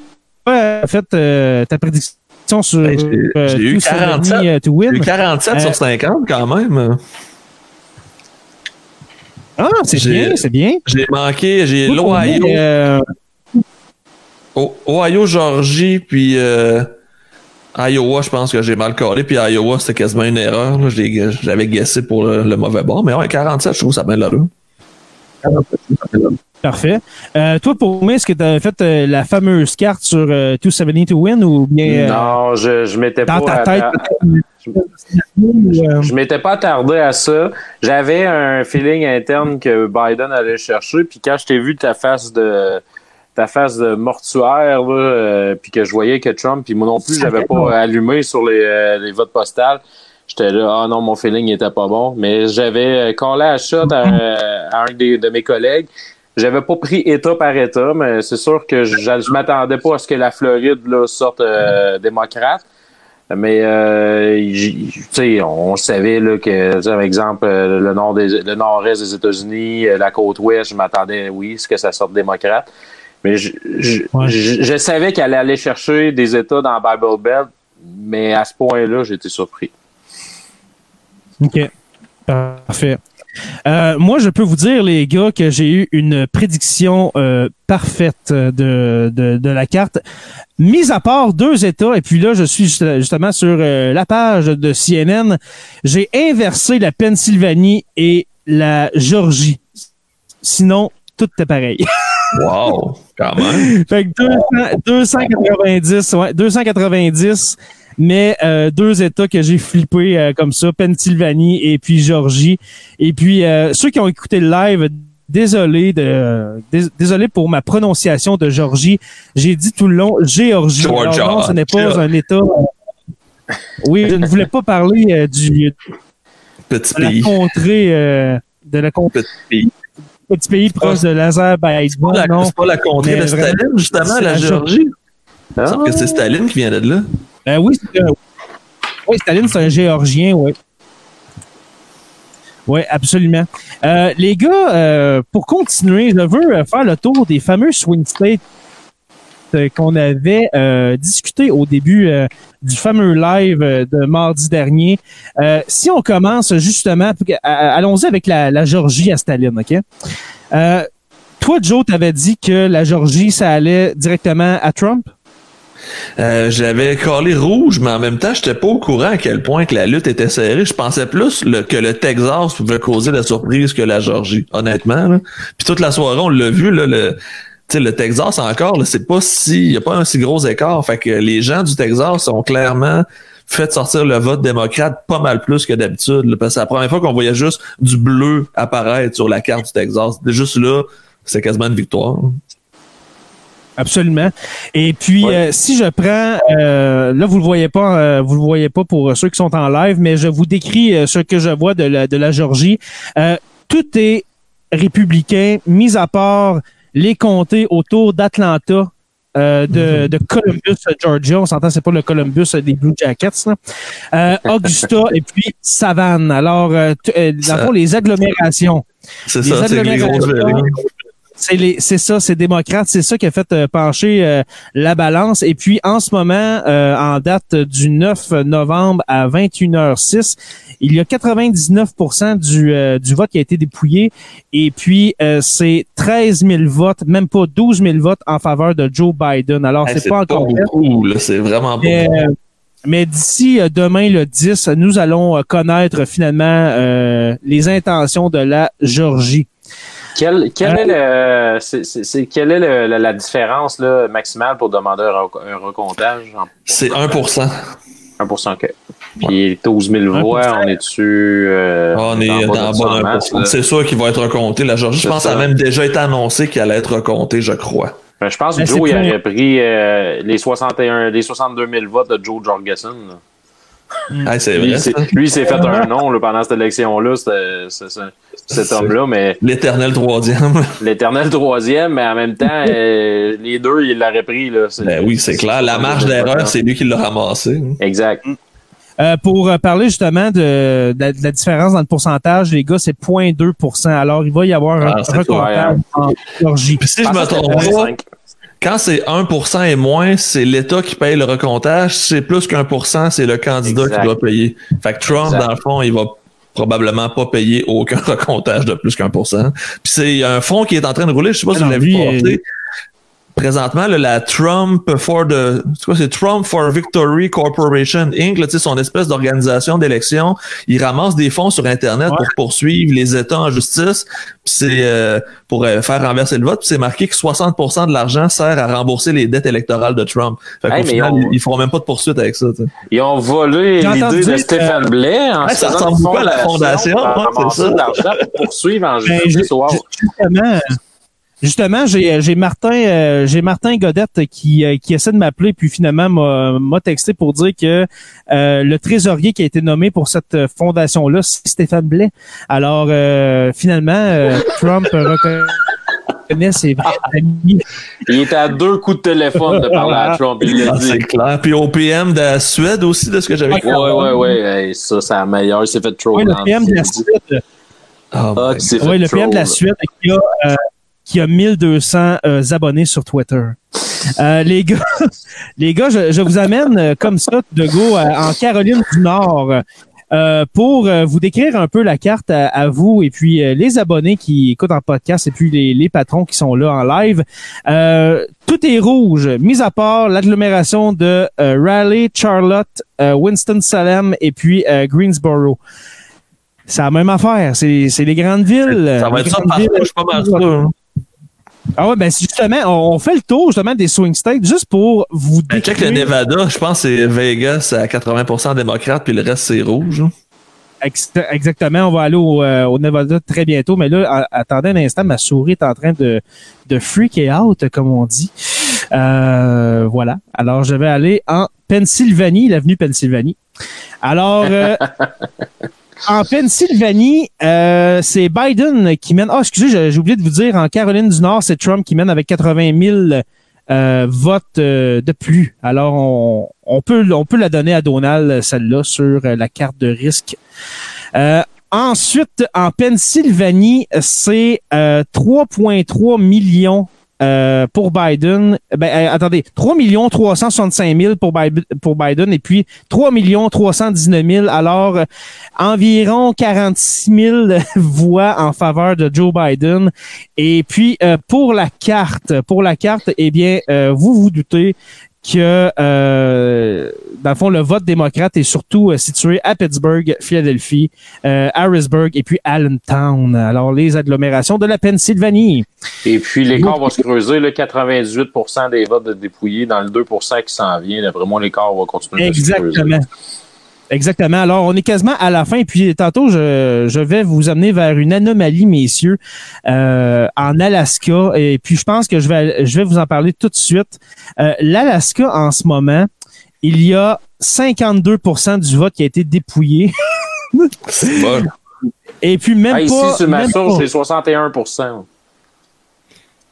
tu as fait ta prédiction sur Ben, j'ai- euh, eu Two Seventy, 47. euh, to win. J'ai eu 47 Euh, sur 50 quand même. Ah, c'est bien, c'est bien. J'ai manqué, j'ai l'Ohio, Euh, Ohio, Georgie, puis euh, Iowa, je pense que j'ai mal collé. Puis Iowa, c'était quasiment une erreur. J'avais guessé pour le, le mauvais bord. Mais ouais, 47, je trouve ça bien là. Parfait. Euh, toi, pour moi, est-ce que tu as fait euh, la fameuse carte sur euh, 270 to win ou bien euh, Non, je, je m'étais dans pas. ta tête? atta- ou, Je m'étais pas attardé à ça. J'avais un feeling interne que Biden allait chercher. Puis quand je t'ai vu ta face de ta face de mortuaire, là, puis que je voyais que Trump, puis moi non plus, j'avais pas allumé sur les, les votes postales. J'étais là, ah non, mon feeling était pas bon. Mais j'avais euh, collé à shot à, à un des, de mes collègues. J'avais pas pris État par État, mais c'est sûr que je, je m'attendais pas à ce que la Floride là, sorte euh, démocrate. Mais euh, sais, on savait là, que, par exemple, euh, le nord des, le nord-est des États-Unis, euh, la côte ouest, je m'attendais, oui, ce que ça sorte démocrate. Mais je, je, Ouais. je, je savais qu'elle allait aller chercher des États dans Bible Belt, mais à ce point-là, j'étais surpris. OK. Parfait. Euh, moi, je peux vous dire, les gars, que j'ai eu une prédiction euh, parfaite de, de, de la carte. Mis à part deux États, et puis là, je suis juste- justement sur euh, la page de CNN, j'ai inversé la Pennsylvanie et la Georgie. Sinon, tout est pareil. Wow, quand même. Fait que 200 290, ouais, 290, mais euh, deux États que j'ai flippés euh, comme ça, Pennsylvanie et puis Georgie. Et puis euh, ceux qui ont écouté le live, désolé de dés- désolé pour ma prononciation de Georgie. J'ai dit tout le long Géorgie. Georgia. Alors non, ce n'est pas un État. Oui, je ne voulais pas parler euh, du Petit de la contrée euh, de la con- Petit pays. petit pays proche de l'Azerbaïdjan. C'est pas la- pas la contrée de Staline, justement, la Géorgie. Ah. semble que c'est Staline qui vient de là. Ben oui, oui, Staline, c'est un Géorgien, oui. Oui, absolument. Euh, les gars, euh, pour continuer, je veux euh, faire le tour des fameux swing states euh, qu'on avait euh, discuté au début euh, du fameux live euh, de mardi dernier. Euh, si on commence justement, euh, allons-y avec la, la Géorgie à Staline, OK? Euh, toi, Joe, t'avais dit que la Géorgie, ça allait directement à Trump? Euh, J'avais collé rouge, mais en même temps, j'étais pas au courant à quel point que la lutte était serrée. Je pensais plus que le Texas pouvait causer la surprise que la Georgie, honnêtement. là. Puis toute la soirée, on l'a vu, là, le, le Texas encore, c'est pas si, y a pas un si gros écart. Fait que les gens du Texas ont clairement fait sortir le vote démocrate pas mal plus que d'habitude. Parce que c'est la première fois qu'on voyait juste du bleu apparaître sur la carte du Texas. Juste là, c'est quasiment une victoire. Absolument. Et puis, Ouais. euh, si je prends, euh, là vous le voyez pas, euh, vous le voyez pas pour ceux qui sont en live, mais je vous décris euh, ce que je vois de la, de la Georgie. Euh, tout est républicain, mis à part les comtés autour d'Atlanta euh, de, de Columbus, Georgia. On s'entend, c'est pas le Columbus des Blue Jackets. là. Euh, Augusta et puis Savannah. Alors, euh, euh, dans le Ça- fond, les agglomérations. C'est ça, c'est les grosses agglomérations, villes. C'est les, c'est ça, c'est démocrate, c'est ça qui a fait euh, pencher euh, la balance. Et puis en ce moment, euh, en date du 9 novembre à 21h06, il y a 99% du, euh, du vote qui a été dépouillé. Et puis euh, c'est 13 000 votes, même pas 12 000 votes en faveur de Joe Biden. Alors Hey, c'est pas encore beaucoup, c'est vraiment Mais, euh, mais d'ici demain le 10, nous allons connaître finalement euh, les intentions de la Georgie. Quel, quel est le, c'est, c'est- c'est- quelle est le- la, la différence là, maximale pour demander un, un recomptage? En C'est 1%. 1% que. Puis 12 000 voix, 1%. on est dessus. Euh, On est dans le ça bas en d'un masse, pour là. cent. C'est sûr qu'il va être recompté. La Georgie, je pense, que ça a même déjà été annoncé qu'il allait être recompté, je crois. Ben, je pense que Ben, Joe, il aurait pris euh, les 61, les 62 000 votes de Joe Jorgensen. C'est Lui, vrai. il s'est fait un nom là, pendant cette élection-là, cet homme-là, mais L'éternel troisième. l'éternel troisième, mais en même temps, euh, les deux, il l'aurait pris. Là, Ben oui, c'est clair. La marge d'erreur, c'est lui qui l'a ramassé. Exact. Euh, pour euh, parler justement de, de la- de la différence dans le pourcentage, les gars, c'est 0.2% Alors, il va y avoir un Ah, c'est recomptage en Georgie. Puis si je pense me que c'était trompe pas, 0.5. quand c'est 1% et moins, c'est l'État qui paye le recomptage. Si c'est plus qu'un pour cent, c'est le candidat Exact. qui doit payer. Fait que Trump, Exact. dans le fond, il va probablement pas payer aucun recomptage de plus qu'un pour cent. Puis c'est un fonds qui est en train de rouler. Je sais pas si Ah vous l'avez porté. Présentement, là, la Trump for the, c'est quoi, c'est Trump for Victory Corporation Inc., là, tu sais, son espèce d'organisation d'élection. Il ramasse des fonds sur Internet Ouais. pour poursuivre les États en justice. Puis c'est euh, pour euh, faire renverser le vote. Puis c'est marqué que 60% de l'argent sert à rembourser les dettes électorales de Trump. Fait qu'au Hey, final, on- ils, ils feront même pas de poursuite avec ça. tu sais. Ils ont volé l'idée de Stéphane Blais en Ouais, ça ressemble beaucoup à la fondation, pour ouais, c'est ramasser ça. de l'argent pour poursuivre en Ben, justice. justement, justement, j'ai j'ai Martin, euh, j'ai Martin Godette qui euh, qui essaie de m'appeler puis finalement m'a m'a texté pour dire que euh, le trésorier qui a été nommé pour cette fondation là, c'est Stéphane Blais. Alors euh, finalement, euh, Trump reconnaît ses vrais amis. Il était à deux coups de téléphone de parler à Trump. Il l'a Ah, dit. c'est clair. Puis au PM de la Suède aussi, de ce que j'avais Ouais, ouais, ouais. Hey, ça, c'est la meilleure. Il s'est fait trop Oui, le PM de la Suède. Ah, Ah, s'est fait Oui, le PM de la. Suède qui a, euh, qui a 1200 euh, abonnés sur Twitter. Euh, les gars, les gars, je, je vous amène euh, comme ça de go euh, en Caroline du Nord euh, pour euh, vous décrire un peu la carte à, à vous et puis euh, les abonnés qui écoutent en podcast et puis les, les patrons qui sont là en live. Euh, tout est rouge, mis à part l'agglomération de euh, Raleigh, Charlotte, euh, Winston-Salem et puis euh, Greensboro. C'est la même affaire. C'est c'est les grandes villes. Ça va être ça partout, je suis pas mal sûr. Ah ouais, ben justement, on, fait le tour justement des swing states juste pour vous Ben, check le Nevada, je pense que c'est Vegas à 80% démocrate, puis le reste c'est rouge. hein. ex- exactement. On va aller au, euh, au Nevada très bientôt, mais là, attendez un instant, ma souris est en train de, de freak out, comme on dit. Euh, voilà. Alors, je vais aller en Pennsylvanie, l'avenue Pennsylvanie. Alors, euh, en Pennsylvanie, euh, c'est Biden qui mène. Ah, excusez, j'ai oublié de vous dire, en Caroline du Nord, c'est Trump qui mène avec 80 000 euh, votes euh, de plus. Alors, on, on peut on peut la donner à Donald, celle-là, sur euh, la carte de risque. Euh, ensuite, en Pennsylvanie, c'est euh, 3,3 millions euh, pour Biden. Ben, euh, attendez, 3 millions 365 000 pour, Bi- pour Biden et puis 3 millions 319 000. Alors, euh, environ 46 000 voix en faveur de Joe Biden. Et puis, pour la carte, pour la carte, eh bien, vous vous doutez que, euh, dans le fond, le vote démocrate est surtout euh, situé à Pittsburgh, Philadelphie, euh, Harrisburg et puis Allentown. Alors, les agglomérations de la Pennsylvanie. Et puis, l'écart va se creuser. Là, 98% des votes de dépouillés dans le 2% qui s'en vient. D'après moi, l'écart va continuer de se creuser. Exactement. Alors, on est quasiment à la fin. Puis tantôt, je, je vais vous amener vers une anomalie, messieurs, euh, en Alaska. Et puis, je pense que je vais, je vais vous en parler tout de suite. Euh, L'Alaska, en ce moment, il y a 52% du vote qui a été dépouillé. C'est bon. Et puis, même Ah, ici, pas... sur ma source, c'est 61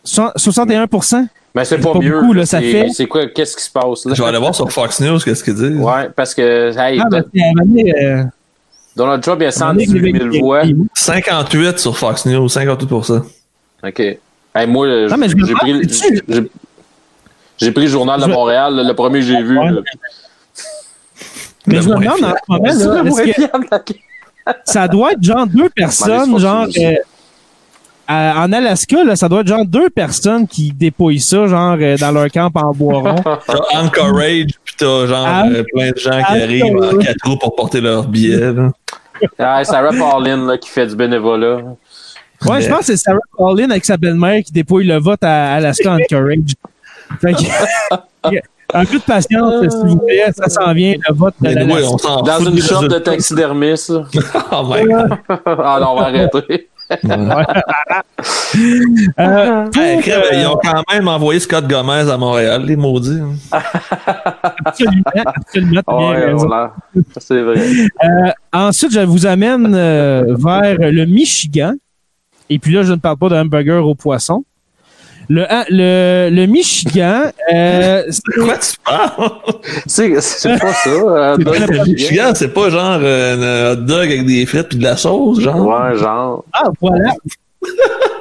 so- 61 Mais c'est pas, pas mieux. beaucoup, là. ça C'est- fait- C'est quoi, qu'est-ce qui se passe, là? Je vais aller voir sur Fox News qu'est-ce qu'ils disent. Ouais, parce que, hey, Ah, ben, euh, Donald Trump, il a à un moment donné, 118 000 les- voix. les- 58 sur Fox News, 58%. OK. Hey, moi, j'ai pris, j'ai- pris le journal de Montréal, le premier que j'ai vu. Là. Mais Le je me demande en ce moment, là, que ça doit être genre deux personnes, genre euh, à- en Alaska, là, ça doit être genre deux personnes qui dépouillent ça, genre euh, dans leur camp en bois rond. T'as Anchorage, pis t'as genre euh, plein de gens qui arrivent en quatre roues pour porter leurs billets. Là. Ah, Sarah Paulin, là, qui fait du bénévolat. Ouais, je pense que c'est Sarah Paulin avec sa belle-mère qui dépouille le vote à Alaska Anchorage. Fait que- un peu de patience, s'il vous plaît, ça s'en vient, le vote Mais on s'en Dans une shop de là. Oh my God. ah non, on va arrêter. Euh, pour, Hey, crème, euh, ils ont quand même envoyé Scott Gomez à Montréal, les maudits. hein. absolument, absolument, t'as bien Ouais, raison. voilà. C'est vrai. Euh, ensuite, je vous amène euh, vers le Michigan. Et puis là, je ne parle pas de hamburger au poisson. Le, le, le Michigan, euh, c'est- De quoi tu parles? C'est c'est pas ça. euh, C'est Doug pas Le Michigan. Michigan, c'est pas genre euh, un hot dog avec des frites puis de la sauce, genre? Ouais, genre. ah, voilà.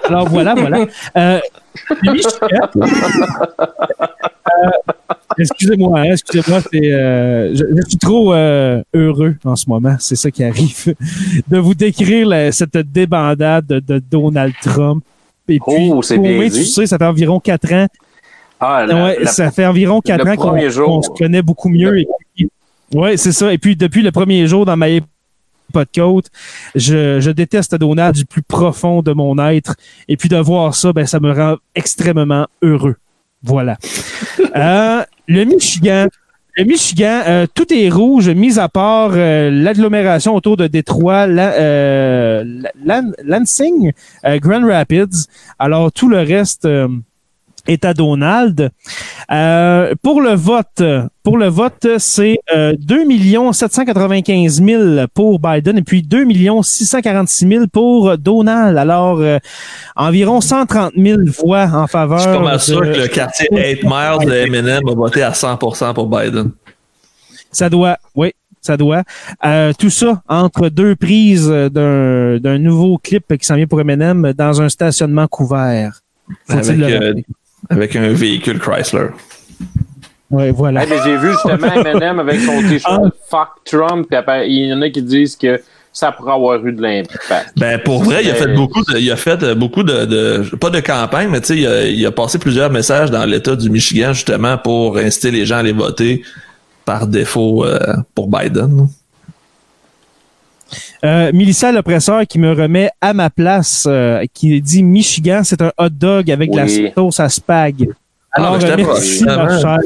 Alors voilà, voilà. Euh, le Michigan. Euh, excusez-moi, hein, excusez-moi, c'est, euh, je, je suis trop euh, heureux en ce moment, c'est ça qui arrive, de vous décrire la- cette débandade de, de Donald Trump. Et puis, Oh, c'est bien dit. tu sais, ça fait environ quatre ans Ah, la- Ouais, la- ça fait environ quatre ans qu'on se connaît beaucoup mieux. Et ouais, c'est ça. Et puis depuis le premier jour dans ma pas de côte, je, je déteste Donald du plus profond de mon être. Et puis de voir ça, ben ça me rend extrêmement heureux. Voilà. Euh, le Michigan. Le Michigan, euh, tout est rouge, mis à part euh, l'agglomération autour de Détroit, euh, Lan- Lansing, euh, Grand Rapids. Alors tout le reste euh, est à Donald. Euh, pour le vote, pour le vote, c'est euh, 2 795 000 pour Biden et puis 2 646 000 pour Donald. Alors, euh, environ 130 000 voix en faveur. Je suis pas mal sûr de- que le quartier 8 Miles de Eminem a voté à 100% pour Biden. Ça doit, oui, ça doit. Euh, tout ça entre deux prises d'un nouveau clip qui s'en vient pour Eminem dans un stationnement couvert. Faut-il Avec, le euh? Avec un véhicule Chrysler. Ouais, voilà. Hey, mais j'ai vu justement Eminem avec son t-shirt Fuck Trump, il y en a qui disent que ça pourrait avoir eu de l'impact. Ben pour vrai, il a fait beaucoup de, il a fait euh, beaucoup de, de- pas de campagne, mais tu sais, il a, il a passé plusieurs messages dans l'État du Michigan justement pour inciter les gens à aller voter par défaut euh, pour Biden. Euh, Mélissa l'oppresseur qui me remet à ma place, euh, qui dit Michigan, c'est un hot dog avec de Oui. la sauce à spag. Alors, euh, t'aime merci, pas, ma chère.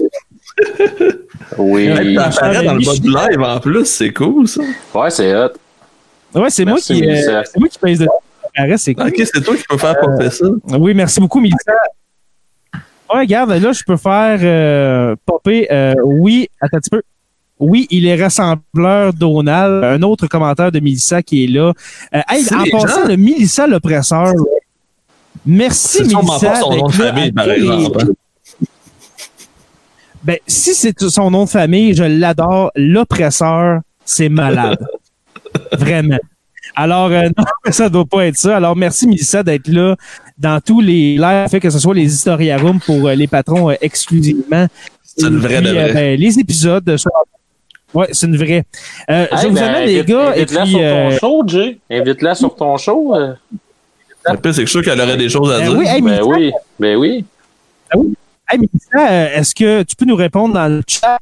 Oui. Hey, ça apparaît dans le Michigan. live en plus, c'est cool ça. Ouais, c'est hot. Ouais, c'est moi qui, euh, c'est moi qui pèse de c'est cool. Ok, c'est toi qui peux faire popper ça. Oui, merci beaucoup, Mélissa. Ouais, regarde, là, je peux faire euh, popper. euh, oui, attends un petit peu. Oui, il est rassembleur Donald. Un autre commentaire de Mélissa qui est là. Euh, hey, en passant, gens. le Mélissa l'oppresseur. Merci, son nom de famille, par les- hein? Ben, si c'est son nom de famille, je l'adore. L'oppresseur, c'est malade. Vraiment. Alors, euh, non, ça doit pas être ça. Alors, merci, Mélissa, d'être là dans tous les lives, fait que ce soit les historiarums pour euh, les patrons euh, exclusivement. C'est une vraie puis, de vraie. euh, ben, les épisodes. sur- Ouais, c'est une vraie. Euh, je vous ben, amène, les invite- gars. Et Invite-la puis, sur euh, ton show, Jay. Invite-la sur ton show. euh. Le pire, c'est que je suis sûr qu'elle aurait des choses à Ben dire. oui, hey, Ben Mélissa, oui. Ben oui. Hey, Mélissa, euh, est-ce que tu peux nous répondre dans le chat?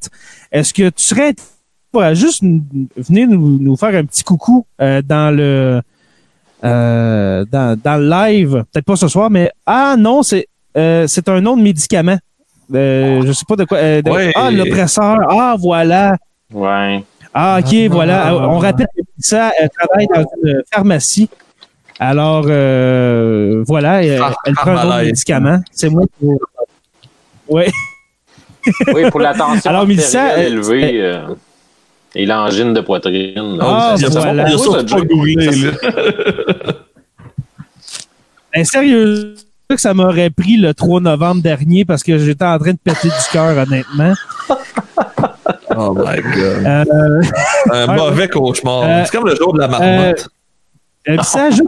Est-ce que tu serais intéressé à juste nous- venir nous, nous faire un petit coucou euh, dans le euh, dans, dans le live? Peut-être pas ce soir, mais ah non, c'est euh, c'est un nom de médicament. Euh, je sais pas de quoi. euh, de- Ouais. Ah, l'oppresseur. Ah, voilà. Ouais. Ah, ok, voilà. Euh, On rappelle que ça elle travaille dans une pharmacie. Alors, euh, voilà, elle, Phar- elle prend un autre médicament. C'est moi qui. Ouais. Oui, pour la tension Alors, Mélissa, artérielle euh, élevée euh, et l'angine de poitrine. Ah, a voilà. Ça, surtout ça, pas. Ben, sérieux, que ça m'aurait pris le 3 novembre dernier parce que j'étais en train de péter du cœur, honnêtement. Oh my god. Euh, Un mauvais cauchemar. Euh, c'est comme le jour de la marmotte. euh, puis ça ajoute-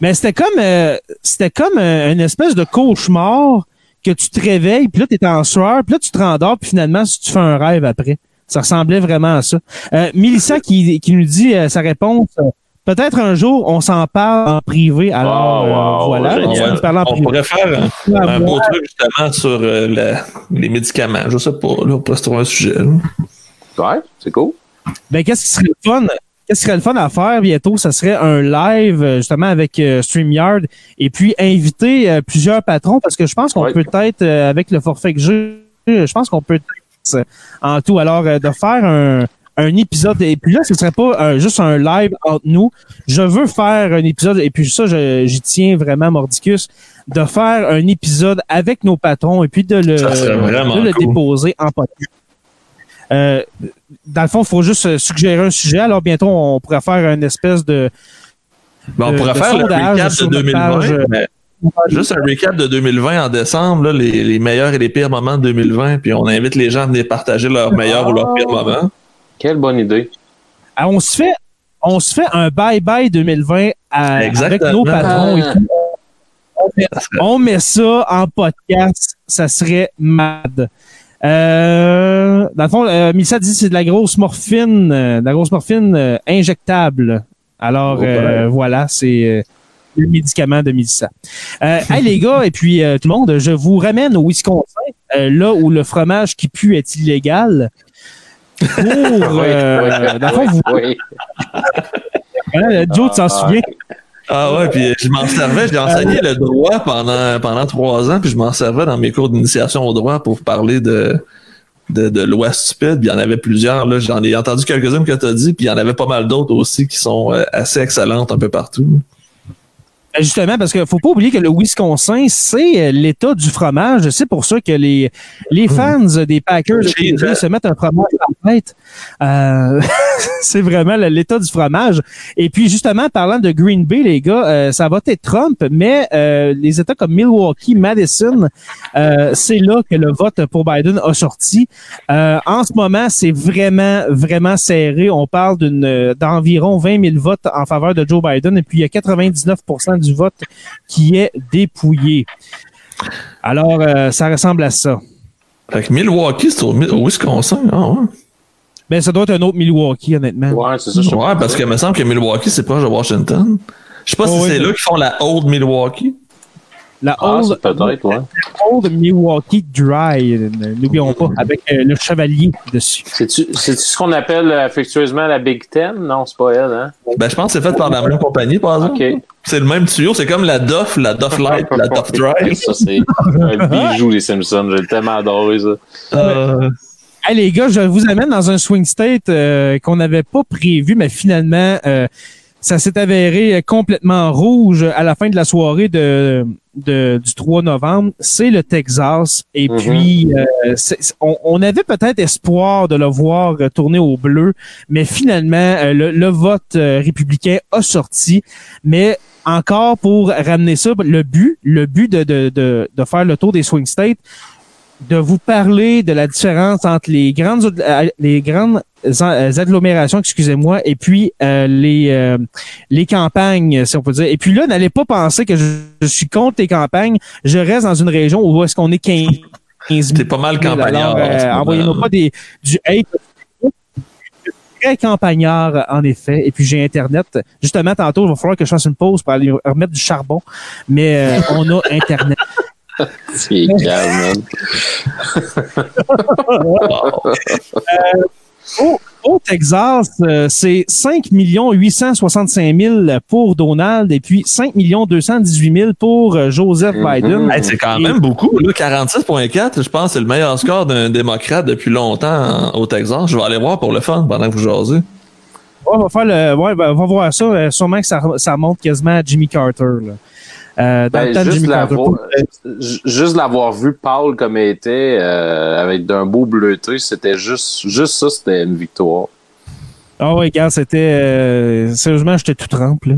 Mais c'était comme euh, c'était comme euh, une espèce de cauchemar que tu te réveilles, puis là, tu es en sueur, puis là, tu te rendors, puis finalement, si tu fais un rêve après. Ça ressemblait vraiment à ça. Euh, Mélissa qui, qui nous dit euh, sa réponse, euh, peut-être un jour, on s'en parle en privé. Alors, Oh, wow, euh, voilà, génial. on en pourrait faire un, un beau truc justement sur euh, la- les médicaments. Je sais pas, là, on pourrait se trouver un sujet. là. Ouais, c'est cool. Ben, qu'est-ce qui serait le fun? Qu'est-ce qui serait le fun à faire bientôt? Ça serait un live, euh, justement, avec euh, StreamYard et puis inviter euh, plusieurs patrons parce que je pense qu'on Ouais. peut être, euh, avec le forfait que j'ai, je pense qu'on peut être en tout. Alors, euh, de faire un, un épisode, et puis là, ce serait pas euh, juste un live entre nous. Je veux faire un épisode, et puis ça, je- j'y tiens vraiment, Mordicus, de faire un épisode avec nos patrons et puis de le, de le cool. déposer en podcast. Euh, dans le fond, il faut juste euh, suggérer un sujet. Alors bientôt, on pourrait faire une espèce de. Ben, on de- pourrait de faire le recap de sur notre 2020. page, euh, mais juste un recap de 2020 en décembre, là, les, les meilleurs et les pires moments de 2020, puis on invite les gens à venir partager leurs meilleurs ou leurs pires moments. Quelle bonne idée. Ah, on se fait, on se fait un bye bye 2020 à- avec nos patrons et tout. On met, Ça serait- on met ça en podcast, ça serait mad. Euh, dans le fond, euh, Mélissa dit que c'est de la grosse morphine, euh, de la grosse morphine euh, injectable. Alors Oh, euh, ben. voilà, c'est euh, le médicament de Mélissa. Euh, hey les gars et puis euh, tout le monde, je vous ramène au Wisconsin, euh, là où le fromage qui pue est illégal. Pour, euh, dans le fond, vous, oui. hein, Joe, tu t'en Ah, souviens? Ah ouais, puis je m'en servais, j'ai enseigné le droit pendant, pendant trois ans, puis je m'en servais dans mes cours d'initiation au droit pour parler de, de, de lois stupides. Puis il y en avait plusieurs, là. J'en ai entendu quelques-unes que tu as dit, puis il y en avait pas mal d'autres aussi qui sont euh, assez excellentes un peu partout. Ben, Justement, parce qu'il faut pas oublier que le Wisconsin, c'est euh, l'état du fromage. C'est pour ça que les, les fans des Packers de se mettent un fromage en tête. Euh, c'est vraiment l'état du fromage. Et puis, justement, parlant de Green Bay, les gars, euh, ça va être Trump, mais euh, les États comme Milwaukee, Madison, euh, c'est là que le vote pour Biden a sorti. Euh, en ce moment, c'est vraiment, vraiment serré. On parle d'une d'environ 20 000 votes en faveur de Joe Biden et puis il y a 99 du vote qui est dépouillé. Alors, euh, ça ressemble à ça. Fait que Milwaukee, c'est au, au Wisconsin. Ah ouais. Ben, ça doit être un autre Milwaukee, honnêtement. Ouais, c'est ça. je Ouais, parce qu'il me semble que Milwaukee, c'est proche de Washington. Je sais pas Oh, si oui, c'est oui. là qu'ils font la Old Milwaukee. La Ah, Old, ouais. Milwaukee Dry, n'oublions pas, avec euh, le chevalier dessus. C'est-tu c'est-tu ce qu'on appelle euh, affectueusement la Big Ten? Non, c'est pas elle, hein? Ben, je pense que c'est fait par la même compagnie, par exemple. C'est le même tuyau, c'est comme la Duff, la Duff Light, la Duff Dry. Ça, c'est un bijou, les Simpsons. J'ai tellement adoré ça. Euh, Hey les gars, je vous amène dans un swing state euh, qu'on n'avait pas prévu, mais finalement, euh, ça s'est avéré complètement rouge à la fin de la soirée de, de- du 3 novembre. C'est le Texas. Et Mhm. puis, euh, on, on avait peut-être espoir de le voir tourner au bleu, mais finalement, euh, le, le vote euh, républicain a sorti. Mais encore pour ramener ça, le but, le but de, de, de, de faire le tour des swing states, de vous parler de la différence entre les grandes euh, les grandes euh, agglomérations, excusez-moi, et puis euh, les euh, les campagnes, si on peut dire. Et puis là, n'allez pas penser que je, je suis contre les campagnes. Je reste dans une région où est-ce qu'on est 15 15 T'es pas mal 000. campagnard. Euh, envoyez-nous pas des du hate. Très campagnard, en effet. Et puis j'ai Internet. Justement, tantôt, il va falloir que je fasse une pause pour aller remettre du charbon. Mais euh, on a Internet. C'est calme, man. Au, au Texas, euh, c'est 5 865 000 pour Donald et puis 5 218 000 pour euh, Joseph Mhm. Biden. Hey, c'est quand même beaucoup. Là, 46.4, je pense que c'est le meilleur score d'un démocrate depuis longtemps au Texas. Je vais aller voir pour le fun pendant que vous jasez. On va faire le, ouais, ben, on va voir ça. Euh, sûrement que ça, ça monte quasiment à Jimmy Carter. Là. Euh, dans Ben, le temps de juste l'avoir ju- juste l'avoir vu pâle comme il était, euh, avec d'un beau bleuté, c'était juste, juste ça, c'était une victoire. Ah oui, regarde, c'était euh, sérieusement, j'étais tout trempe. là.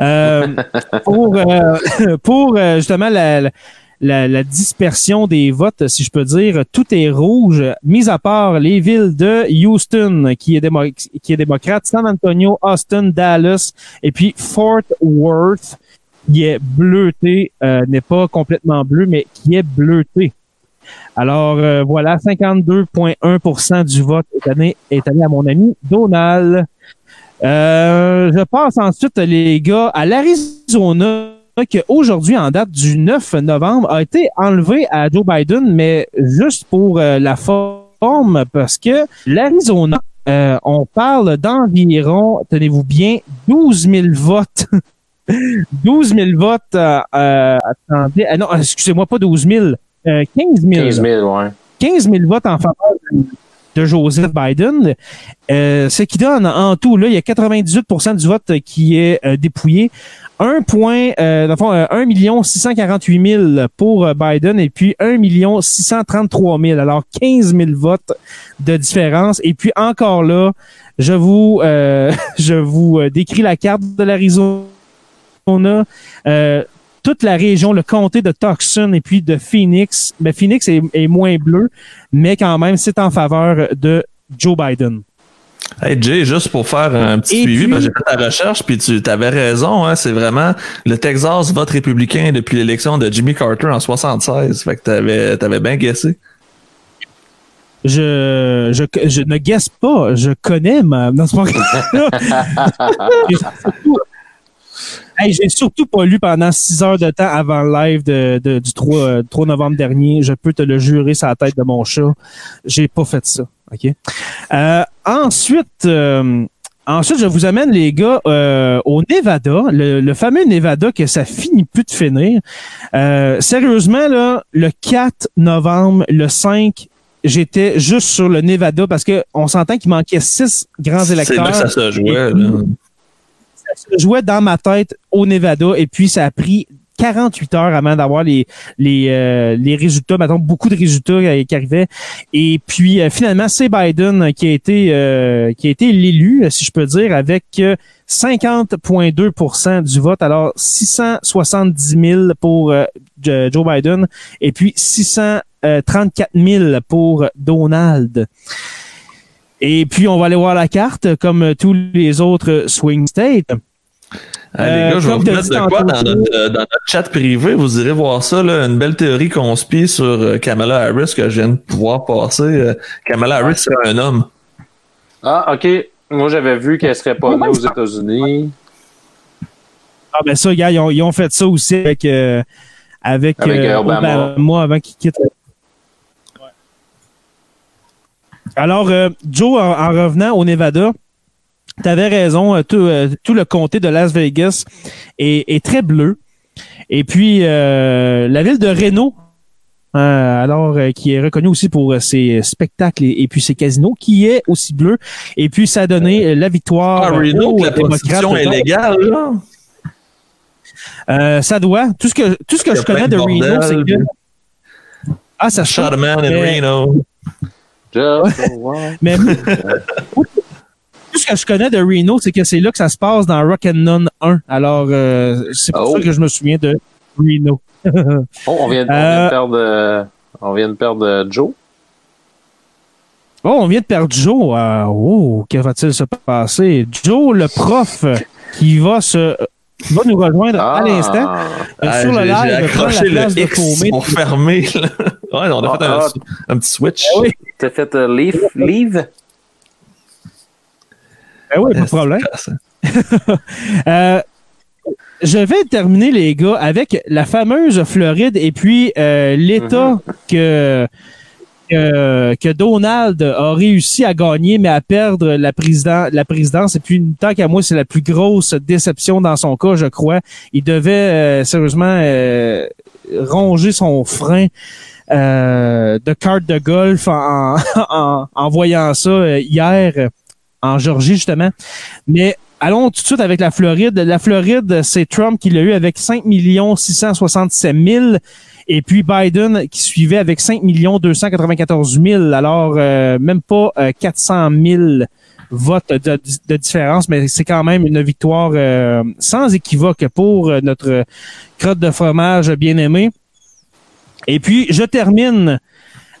Euh, pour euh, pour euh, justement la, la, la dispersion des votes, si je peux dire, tout est rouge, mis à part les villes de Houston, qui est, démo- qui est démocrate, San Antonio, Austin, Dallas, et puis Fort Worth, qui est bleuté, euh, n'est pas complètement bleu, mais qui est bleuté. Alors euh, voilà, 52,1% du vote est allé, est allé à mon ami Donald. Euh, je passe ensuite, les gars, à l'Arizona, qui aujourd'hui, en date du 9 novembre, a été enlevé à Joe Biden, mais juste pour euh, la forme, parce que l'Arizona, euh, on parle d'environ, tenez-vous bien, 12 000 votes. 12 000 votes, euh, euh, attendez, ah non, excusez-moi, pas 12 000, euh, 15 000. 15 000, ouais. 15 000 votes en faveur de- de Joseph Biden, euh, ce qui donne en tout, là, il y a 98% du vote qui est euh, dépouillé. 1 point, euh, dans le fond, euh, 1 million 648 000 pour euh, Biden et puis 1 million 633 000. Alors 15 000 votes de différence. Et puis encore là, je vous, euh, je vous euh, décris la carte de l'Arizona. Euh, toute la région, le comté de Tucson et puis de Phoenix. Mais Phoenix est, est moins bleu, mais quand même, c'est en faveur de Joe Biden. Hey Jay, juste pour faire un petit Et suivi, puis- parce que j'ai fait ta recherche, puis tu avais raison, hein, c'est vraiment le Texas vote républicain depuis l'élection de Jimmy Carter en 76. Fait que t'avais avais bien guessé. Je, je, je ne guesse pas, je connais ma. Non, c'est pas surtout- Hey, j'ai surtout pas lu pendant six heures de temps avant le live de, de- du 3, euh, 3 novembre dernier. Je peux te le jurer sur la tête de mon chat. J'ai pas fait ça. OK? Euh, ensuite, euh, ensuite, je vous amène, les gars, euh, au Nevada, le, le fameux Nevada que ça finit plus de finir. Euh, sérieusement, là, le 4 novembre, le 5, j'étais juste sur le Nevada parce que on s'entend qu'il manquait six grands C'est électeurs là que ça se jouait. Là. Se jouait dans ma tête au Nevada et puis ça a pris 48 heures avant d'avoir les les euh, les résultats, mettons beaucoup de résultats euh, qui arrivaient et puis euh, finalement c'est Biden qui a été euh, qui a été l'élu si je peux dire avec euh, 50,2% du vote alors 670 000 pour euh, Jo- Joe Biden et puis 634 000 pour Donald. Et puis, on va aller voir la carte, comme tous les autres swing states. Ah, les Euh, gars, je vais vous mettre de quoi dans notre, dans notre chat privé. Vous irez voir ça, là, une belle théorie conspire sur euh, Kamala Harris que je viens de pouvoir passer. Euh, Kamala Harris serait un homme. Ah, OK. Moi, j'avais vu qu'elle serait pas née aux États-Unis. Ah, ben ça, gars, ils ont, ils ont fait ça aussi avec, euh, avec, Avec, euh, Obama. Obama avant qu'il quitte. Alors, euh, Joe, en, en revenant au Nevada, tu avais raison, euh, tout, euh, tout le comté de Las Vegas est, est très bleu. Et puis, euh, la ville de Reno, alors qui est reconnue aussi pour ses spectacles et, et puis ses casinos, qui est aussi bleu. Et puis, ça a donné la victoire Ah, Reno, la prostitution est démocrates. légale, là? Euh, ça doit. Tout ce que, tout ce je connais de Reno, c'est que. Ah, ça Shot a man in Reno. Just one. Mais tout ce que je connais de Reno, c'est que c'est là que ça se passe dans Rock'n'None 1. Alors, euh, c'est pour Oh. ça que je me souviens de Reno. Oh, on vient, on vient Euh, de perdre, euh, on vient de perdre Joe. Oh, on vient de perdre Joe. Euh, oh, que va-t-il se passer? Joe, le prof, qui va se va nous rejoindre Ah. à l'instant euh, Ah, sur le j'ai- live. La accroché place le X pour fermer. là. Ouais, on a fait un, Ah, un petit switch. Ah oui, T'as fait euh, leave, leave? ben oui, pas de problème. Euh, je vais terminer, les gars, avec la fameuse Floride et puis euh, l'État que, que, que Donald a réussi à gagner, mais à perdre la, président, la présidence. Et puis, tant qu'à moi, c'est la plus grosse déception dans son cas, je crois. Il devait euh, sérieusement euh, ronger son frein euh, de carte de golf en, en, en voyant ça euh, hier en Georgie, justement. Mais allons tout de suite avec la Floride. La Floride, c'est Trump qui l'a eu avec 5 667 000 et puis Biden qui suivait avec 5 294 000. Alors, euh, même pas euh, 400 000 votes de, de différence, mais c'est quand même une victoire euh, sans équivoque pour euh, notre crotte de fromage bien aimé. Et puis, je termine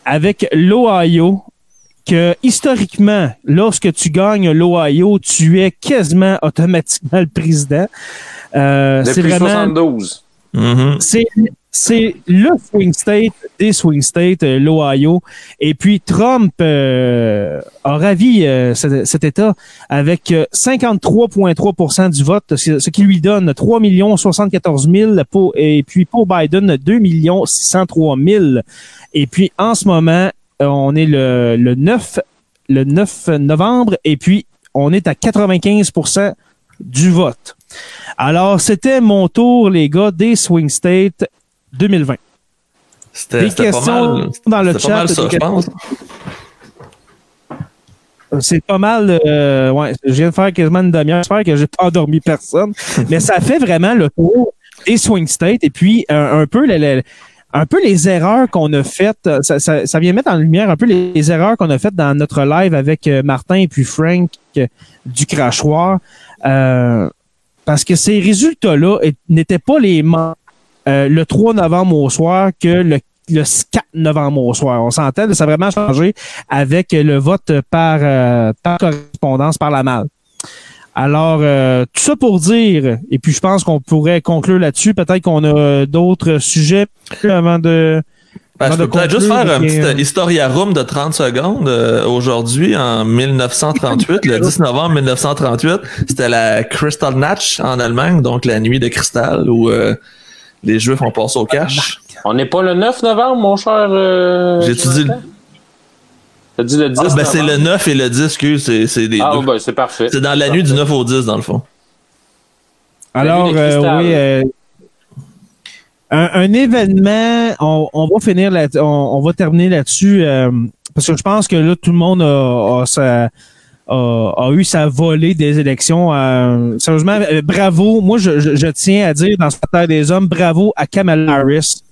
avec l'Ohio, que historiquement, lorsque tu gagnes l'Ohio, tu es quasiment automatiquement le président. Euh, c'est Depuis vraiment 72. Mhm. c'est c'est le swing state des swing states, euh, l'Ohio. Et puis Trump euh, a ravi euh, cet, cet État avec euh, 53,3% du vote, ce qui lui donne 3 74 000 pour, et puis pour Biden 2 603 000. Et puis en ce moment, euh, on est le, le 9 le 9 novembre et puis on est à 95% du vote. Alors, c'était mon tour, les gars, des Swing State 2020. C'était Des c'était pas questions mal. dans le C'était pas mal chat, ça, je pense. C'est pas mal. euh, ouais, je viens de faire quasiment une demi-heure. J'espère que j'ai pas endormi personne. Mais ça fait vraiment le tour des swing states et puis euh, un peu le- le- un peu les erreurs qu'on a faites. Ça, ça, ça vient mettre en lumière un peu les, les erreurs qu'on a faites dans notre live avec euh, Martin et puis Frank euh, du crachoir. Euh, parce que ces résultats-là n'étaient pas les mêmes euh, le 3 novembre au soir que le, le 4 novembre au soir. On s'entend, ça a vraiment changé avec le vote par, euh, par correspondance, par la malle. Alors, euh, tout ça pour dire, et puis je pense qu'on pourrait conclure là-dessus. Peut-être qu'on a d'autres sujets avant de... Ben, je peux peut-être juste faire un petit euh, Historia Room de 30 secondes. Euh, Aujourd'hui, en 1938, le 10 novembre 1938, c'était la Crystal Natch en Allemagne, donc la nuit de cristal où euh, les Juifs ont passé au cash. On n'est pas le 9 novembre, mon cher. Euh, J'ai-tu dit le-? T'as dit le 10 Ah, ben, c'est le novembre? 9 et le 10, excuse, c'est c'est des Ah, deux. ben, c'est parfait. C'est dans la nuit du 9 au 10, dans le fond. Alors, euh, oui, euh, un, un événement, on, on va finir là, on, on va terminer là-dessus euh, parce que je pense que là tout le monde a, a, sa- a- a eu sa volée des élections. euh, sérieusement, euh, bravo. Moi, je, je, je tiens à dire dans cette terre des hommes, bravo à Kamala Harris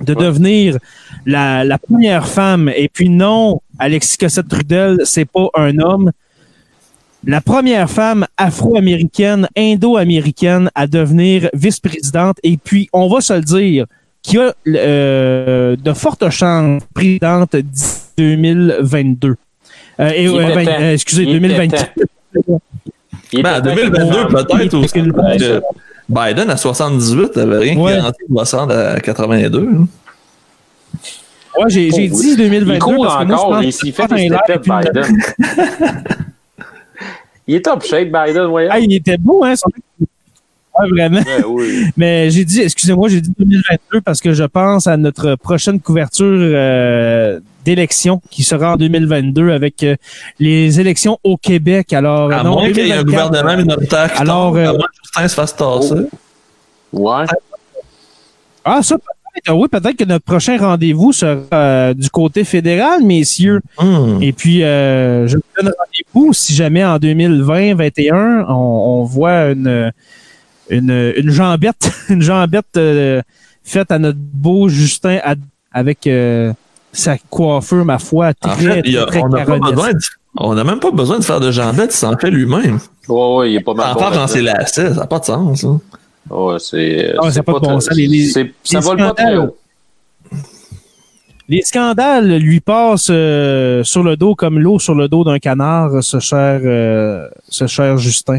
de devenir la, la première femme. Et puis non, Alexis Cossette-Trudel, c'est pas un homme la première femme afro-américaine, indo-américaine à devenir vice-présidente. Et puis, on va se le dire, qui a euh, de fortes chances présidente d'ici 2022. Euh, et, euh, temps. euh, excusez, Il était 2022. temps. Il Ben, en était 2022, temps. peut-être aussi. Ouais, parce que Biden à 78 avait rien Ouais. garanti de va se rendre à 82. hein. Ouais, j'ai j'ai Oh, dit 2022 Il court parce que moi, je encore, pense il fait des Biden. il est top shape, Biden, voyons. Ah, il était beau, hein? son- Ouais, vraiment. Ouais, oui. Mais j'ai dit, excusez-moi, j'ai dit 2022 parce que je pense à notre prochaine couverture euh, d'élection qui sera en 2022 avec euh, les élections au Québec. Alors, À non, moins qu'il y ait un 2024, gouvernement minoritaire qui Alors, tombe, euh, à moins que Justin se fasse tasser. Ouais. Ah, ça, peut-être. Oui, peut-être que notre prochain rendez-vous sera euh, du côté fédéral, messieurs. Hmm. Et puis, euh, je vous donne rendez-vous si jamais en 2020-21, on, on voit une, une, une jambette, une jambette euh, faite à notre beau Justin avec euh, sa coiffure, ma foi, très, En fait, y a- très, très on n'a n'a même pas besoin de faire de jambette, il s'en fait lui-même. Ouais, ouais, il est pas mal. En faire dans ses lacets, ça n'a pas de sens. hein. Ouais, c'est. Ah, ça c'est a pas de bon très- sens. Les- les- c'est- Ça les vole pas très haut. Les scandales lui passent euh, sur le dos comme l'eau sur le dos d'un canard, ce cher, euh, ce cher Justin.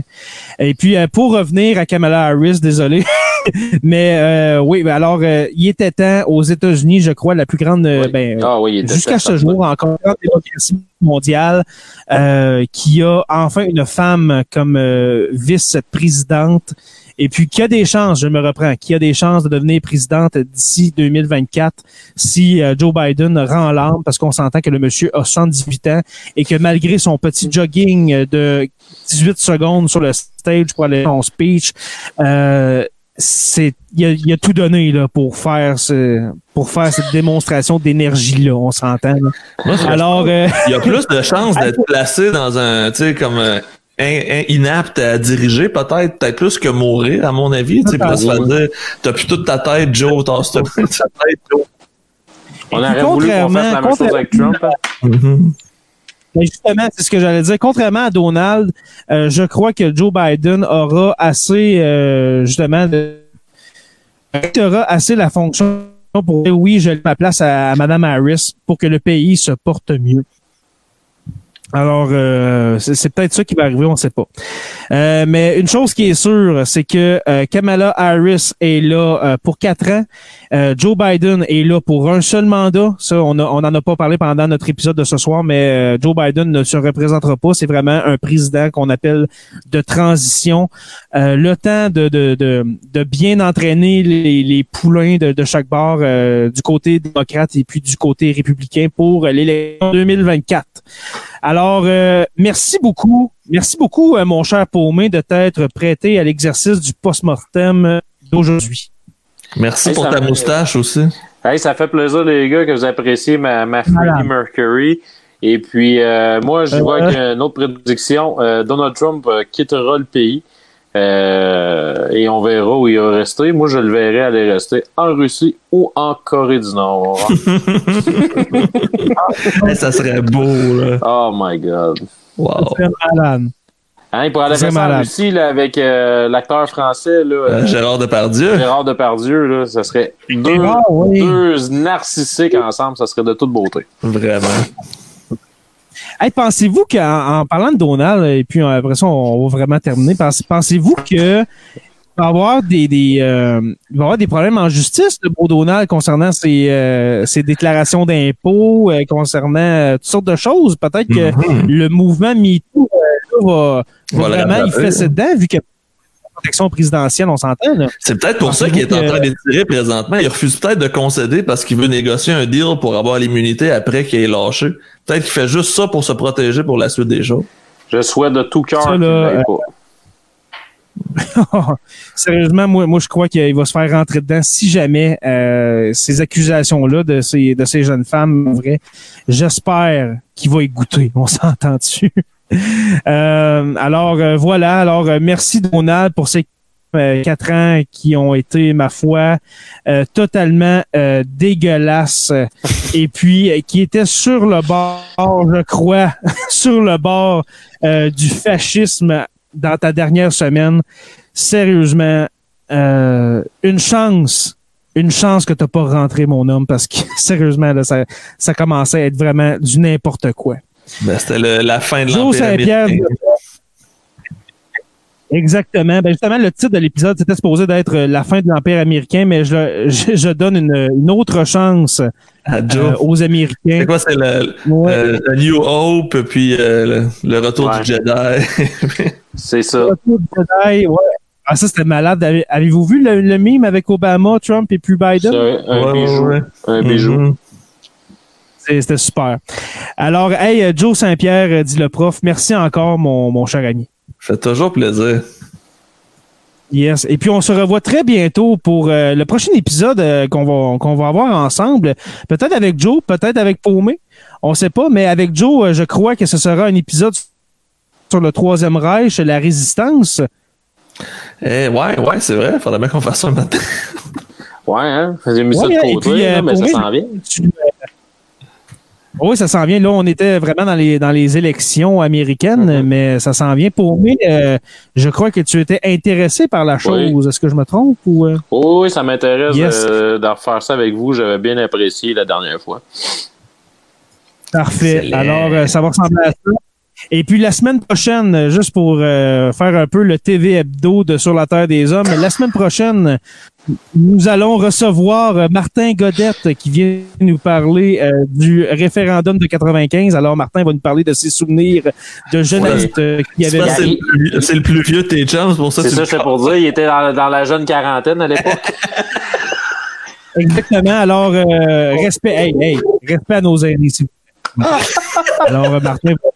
Et puis, euh, pour revenir à Kamala Harris, désolé, mais euh, oui, ben alors, euh, il était temps aux États-Unis, je crois, la plus grande, Oui. ben, Ah oui, jusqu'à ce jour, encore une démocratie mondiale, euh, qui a enfin une femme comme euh, vice-présidente et puis qui a des chances, je me reprends, qui a des chances de devenir présidente d'ici 2024 si euh, Joe Biden rend l'arme parce qu'on s'entend que le monsieur a 118 ans et que malgré son petit jogging de 18 secondes sur le stage pour aller son speech, euh, c'est il a, il a tout donné là pour faire ce pour faire cette démonstration d'énergie là, on s'entend. là. Moi, je- Alors euh, il y a plus de chances d'être placé dans un, tu sais, comme euh, inapte à diriger, peut-être, peut-être plus que mourir, à mon avis. Tu sais, pour se faire dire, t'as plus toute ta tête, Joe, tasse ta ta tête, Joe. On aurait voulu qu'on fasse la même chose avec Trump. hein. Mhm. Ben, justement, c'est ce que j'allais dire. Contrairement à Donald, euh, je crois que Joe Biden aura assez, euh, justement, de, aura assez la fonction pour dire oui, je laisse ma place à, à Mme Harris pour que le pays se porte mieux. Alors, euh, c'est peut-être ça qui va arriver, on ne sait pas. Euh, mais une chose qui est sûre, c'est que euh, Kamala Harris est là euh, pour quatre ans. Euh, Joe Biden est là pour un seul mandat. Ça, on n'en a pas parlé pendant notre épisode de ce soir, mais euh, Joe Biden ne se représentera pas. C'est vraiment un président qu'on appelle de transition. Le temps de, de, de, de bien entraîner les, les poulains de, de chaque bord du côté démocrate et puis du côté républicain pour l'élection 2024. Alors, merci beaucoup. Merci beaucoup, euh, mon cher Paumé, de t'être prêté à l'exercice du post-mortem d'aujourd'hui. Merci Hey, pour ta moustache aussi. Hey, ça fait plaisir, les gars, que vous appréciez ma, ma Freddie Voilà. Mercury. Et puis, euh, moi, je Euh. vois qu'il y a une autre prédiction. Euh, Donald Trump euh, quittera le pays. Euh, et on verra où il va rester. Moi, je le verrai aller rester en Russie ou en Corée du Nord. Hey, ça serait beau, là. oh my God. Wow. C'est malade. Hein, il pourrait aller en malade. Russie là, avec euh, l'acteur français là, Euh, euh, Gérard Depardieu. Gérard Depardieu. Là, ça serait deux, Ah oui. deux narcissiques ensemble. Ça serait de toute beauté. Vraiment. Hey, pensez-vous qu'en en parlant de Donald, et puis euh, après ça, on va vraiment terminer, pense- pensez-vous que va y avoir des, des euh, il va y avoir des problèmes en justice de beau Donald concernant ses, euh, ses déclarations d'impôts, euh, concernant euh, toutes sortes de choses. Peut-être que Mhm. le mouvement MeToo euh, là, va, va le vraiment y fesser dedans, vu que la protection présidentielle, on s'entend. Là. C'est peut-être pour ça qu'il est en train d'étirer présentement. Il refuse peut-être de concéder parce qu'il veut négocier un deal pour avoir l'immunité après qu'il ait lâché. Peut-être qu'il fait juste ça pour se protéger pour la suite des choses. Je souhaite de tout cœur qu'il là, l'aille euh, pas. Sérieusement, moi, moi, je crois qu'il va se faire rentrer dedans si jamais euh, ces accusations-là de ces, de ces jeunes femmes, en vrai, j'espère qu'il va y goûter. On s'entend dessus. Euh, alors euh, voilà. Alors euh, merci Donald pour ces euh, quatre ans qui ont été, ma foi, euh, totalement euh, dégueulasses et puis qui étaient sur le bord, je crois, sur le bord euh, du fascisme dans ta dernière semaine. Sérieusement, euh, une chance, une chance que t'as pas rentré mon homme parce que sérieusement là, ça, ça commençait à être vraiment du n'importe quoi. Ben, c'était la fin de l'Empire. Exactement. Ben justement, le titre de l'épisode, c'était supposé d'être euh, la fin de l'Empire américain, mais je, je, je donne une, une autre chance Joe. aux Américains. C'est quoi, c'est le, Ouais. euh, le New Hope, puis euh, le, le retour Ouais. du Jedi. C'est ça. Retour du Jedi, ouais. Ah, ça, c'était malade. Avez- Avez-vous vu le, le meme avec Obama, Trump et puis C'est Biden? un, un Ouais, bijou. ouais. Un bijou. Mhm. C'est- C'était super. Alors, hey, euh, Joe Saint-Pierre, euh, dit le prof, merci encore, mon, mon cher ami. Fait toujours plaisir. Yes. Et puis, on se revoit très bientôt pour euh, le prochain épisode euh, qu'on va, qu'on va avoir ensemble. Peut-être avec Joe, peut-être avec Paumé. On sait pas, mais avec Joe, euh, je crois que ce sera un épisode sur le Troisième Reich, la résistance. Eh, ouais, ouais, c'est vrai. Faudrait bien qu'on fasse ça maintenant. Ouais, hein? J'ai mis ça Ouais, de côté, puis, euh, là, mais ça s'en vient. Tu- Oui, ça s'en vient. Là, on était vraiment dans les dans les élections américaines, Mhm. mais ça s'en vient. Pour moi, euh, je crois que tu étais intéressé par la chose. Est-ce que je me trompe ou euh? Oui, ça m'intéresse Yes. euh, de refaire ça avec vous. J'avais bien apprécié la dernière fois. Parfait. Excellent. Alors, euh, ça va ressembler à ça. Et puis la semaine prochaine, juste pour euh, faire un peu le TV hebdo de Sur la Terre des Hommes, la semaine prochaine, nous allons recevoir euh, Martin Godette qui vient nous parler euh, du référendum de 95. Alors Martin va nous parler de ses souvenirs de jeunesse euh, qu'il y C'est avait. c'est le plus- c'est le plus vieux de tes chums, c'est pour ça que C'est ça, c'est pour dire. Il était dans, dans la jeune quarantaine à l'époque. Exactement. Alors, euh, respect, hey, hey, respect à nos aînés, s'il vous plaît. Alors, euh, Martin va,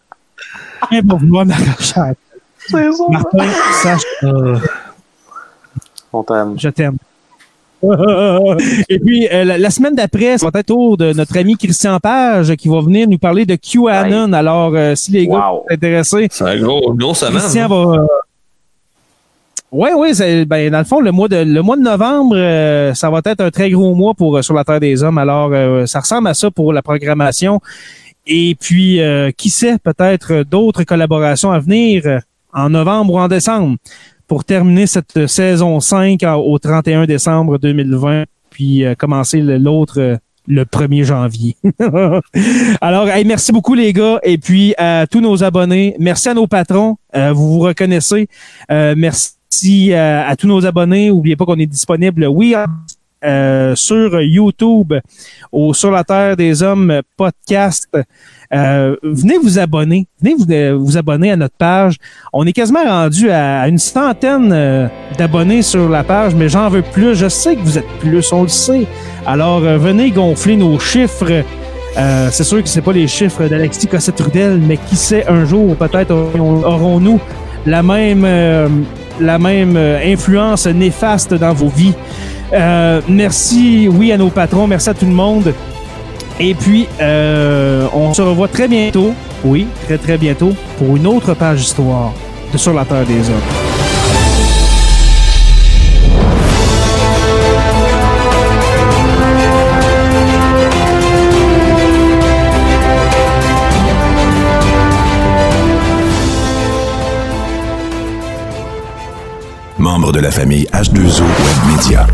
Martin va vouloir m'arracher. la tête. Martin, sache On t'aime. Je t'aime. Et puis, euh, la, la semaine d'après, ça va être au tour de notre ami Christian Page qui va venir nous parler de QAnon. Alors, euh, si les gars Wow. sont intéressés, C'est un gros, gros semaine. Christian hein? va... Oui, oui, ben, dans le fond, le mois de, le mois de novembre, euh, ça va être un très gros mois pour euh, Sur la Terre des Hommes. Alors, euh, ça ressemble à ça pour la programmation. Et puis, qui sait, peut-être d'autres collaborations à venir en novembre ou en décembre pour terminer cette saison 5 au 31 décembre 2020, puis euh, commencer l'autre le 1er janvier. Alors, merci beaucoup les gars, et puis à tous nos abonnés, merci à nos patrons, vous vous reconnaissez, merci à, tous nos abonnés, n'oubliez pas qu'on est disponible, oui, euh, sur YouTube au Sur la Terre des Hommes podcast. Euh, venez vous abonner. Venez vous, euh, vous, abonner à notre page. On est quasiment rendu à une centaine d'abonnés sur la page, mais j'en veux plus. Je sais que vous êtes plus, on le sait. Alors, venez gonfler nos chiffres. c'est sûr que c'est pas les chiffres d'Alexis Cossette-Trudel, mais qui sait, un jour, peut-être aurons-nous la même, la même influence néfaste dans vos vies. Euh, merci, oui, à nos patrons. Merci à tout le monde. Et puis, euh, on se revoit très bientôt, oui, très très bientôt, pour une autre page d'histoire de Sur la Terre des Hommes. Membre de la famille H2O Web Media.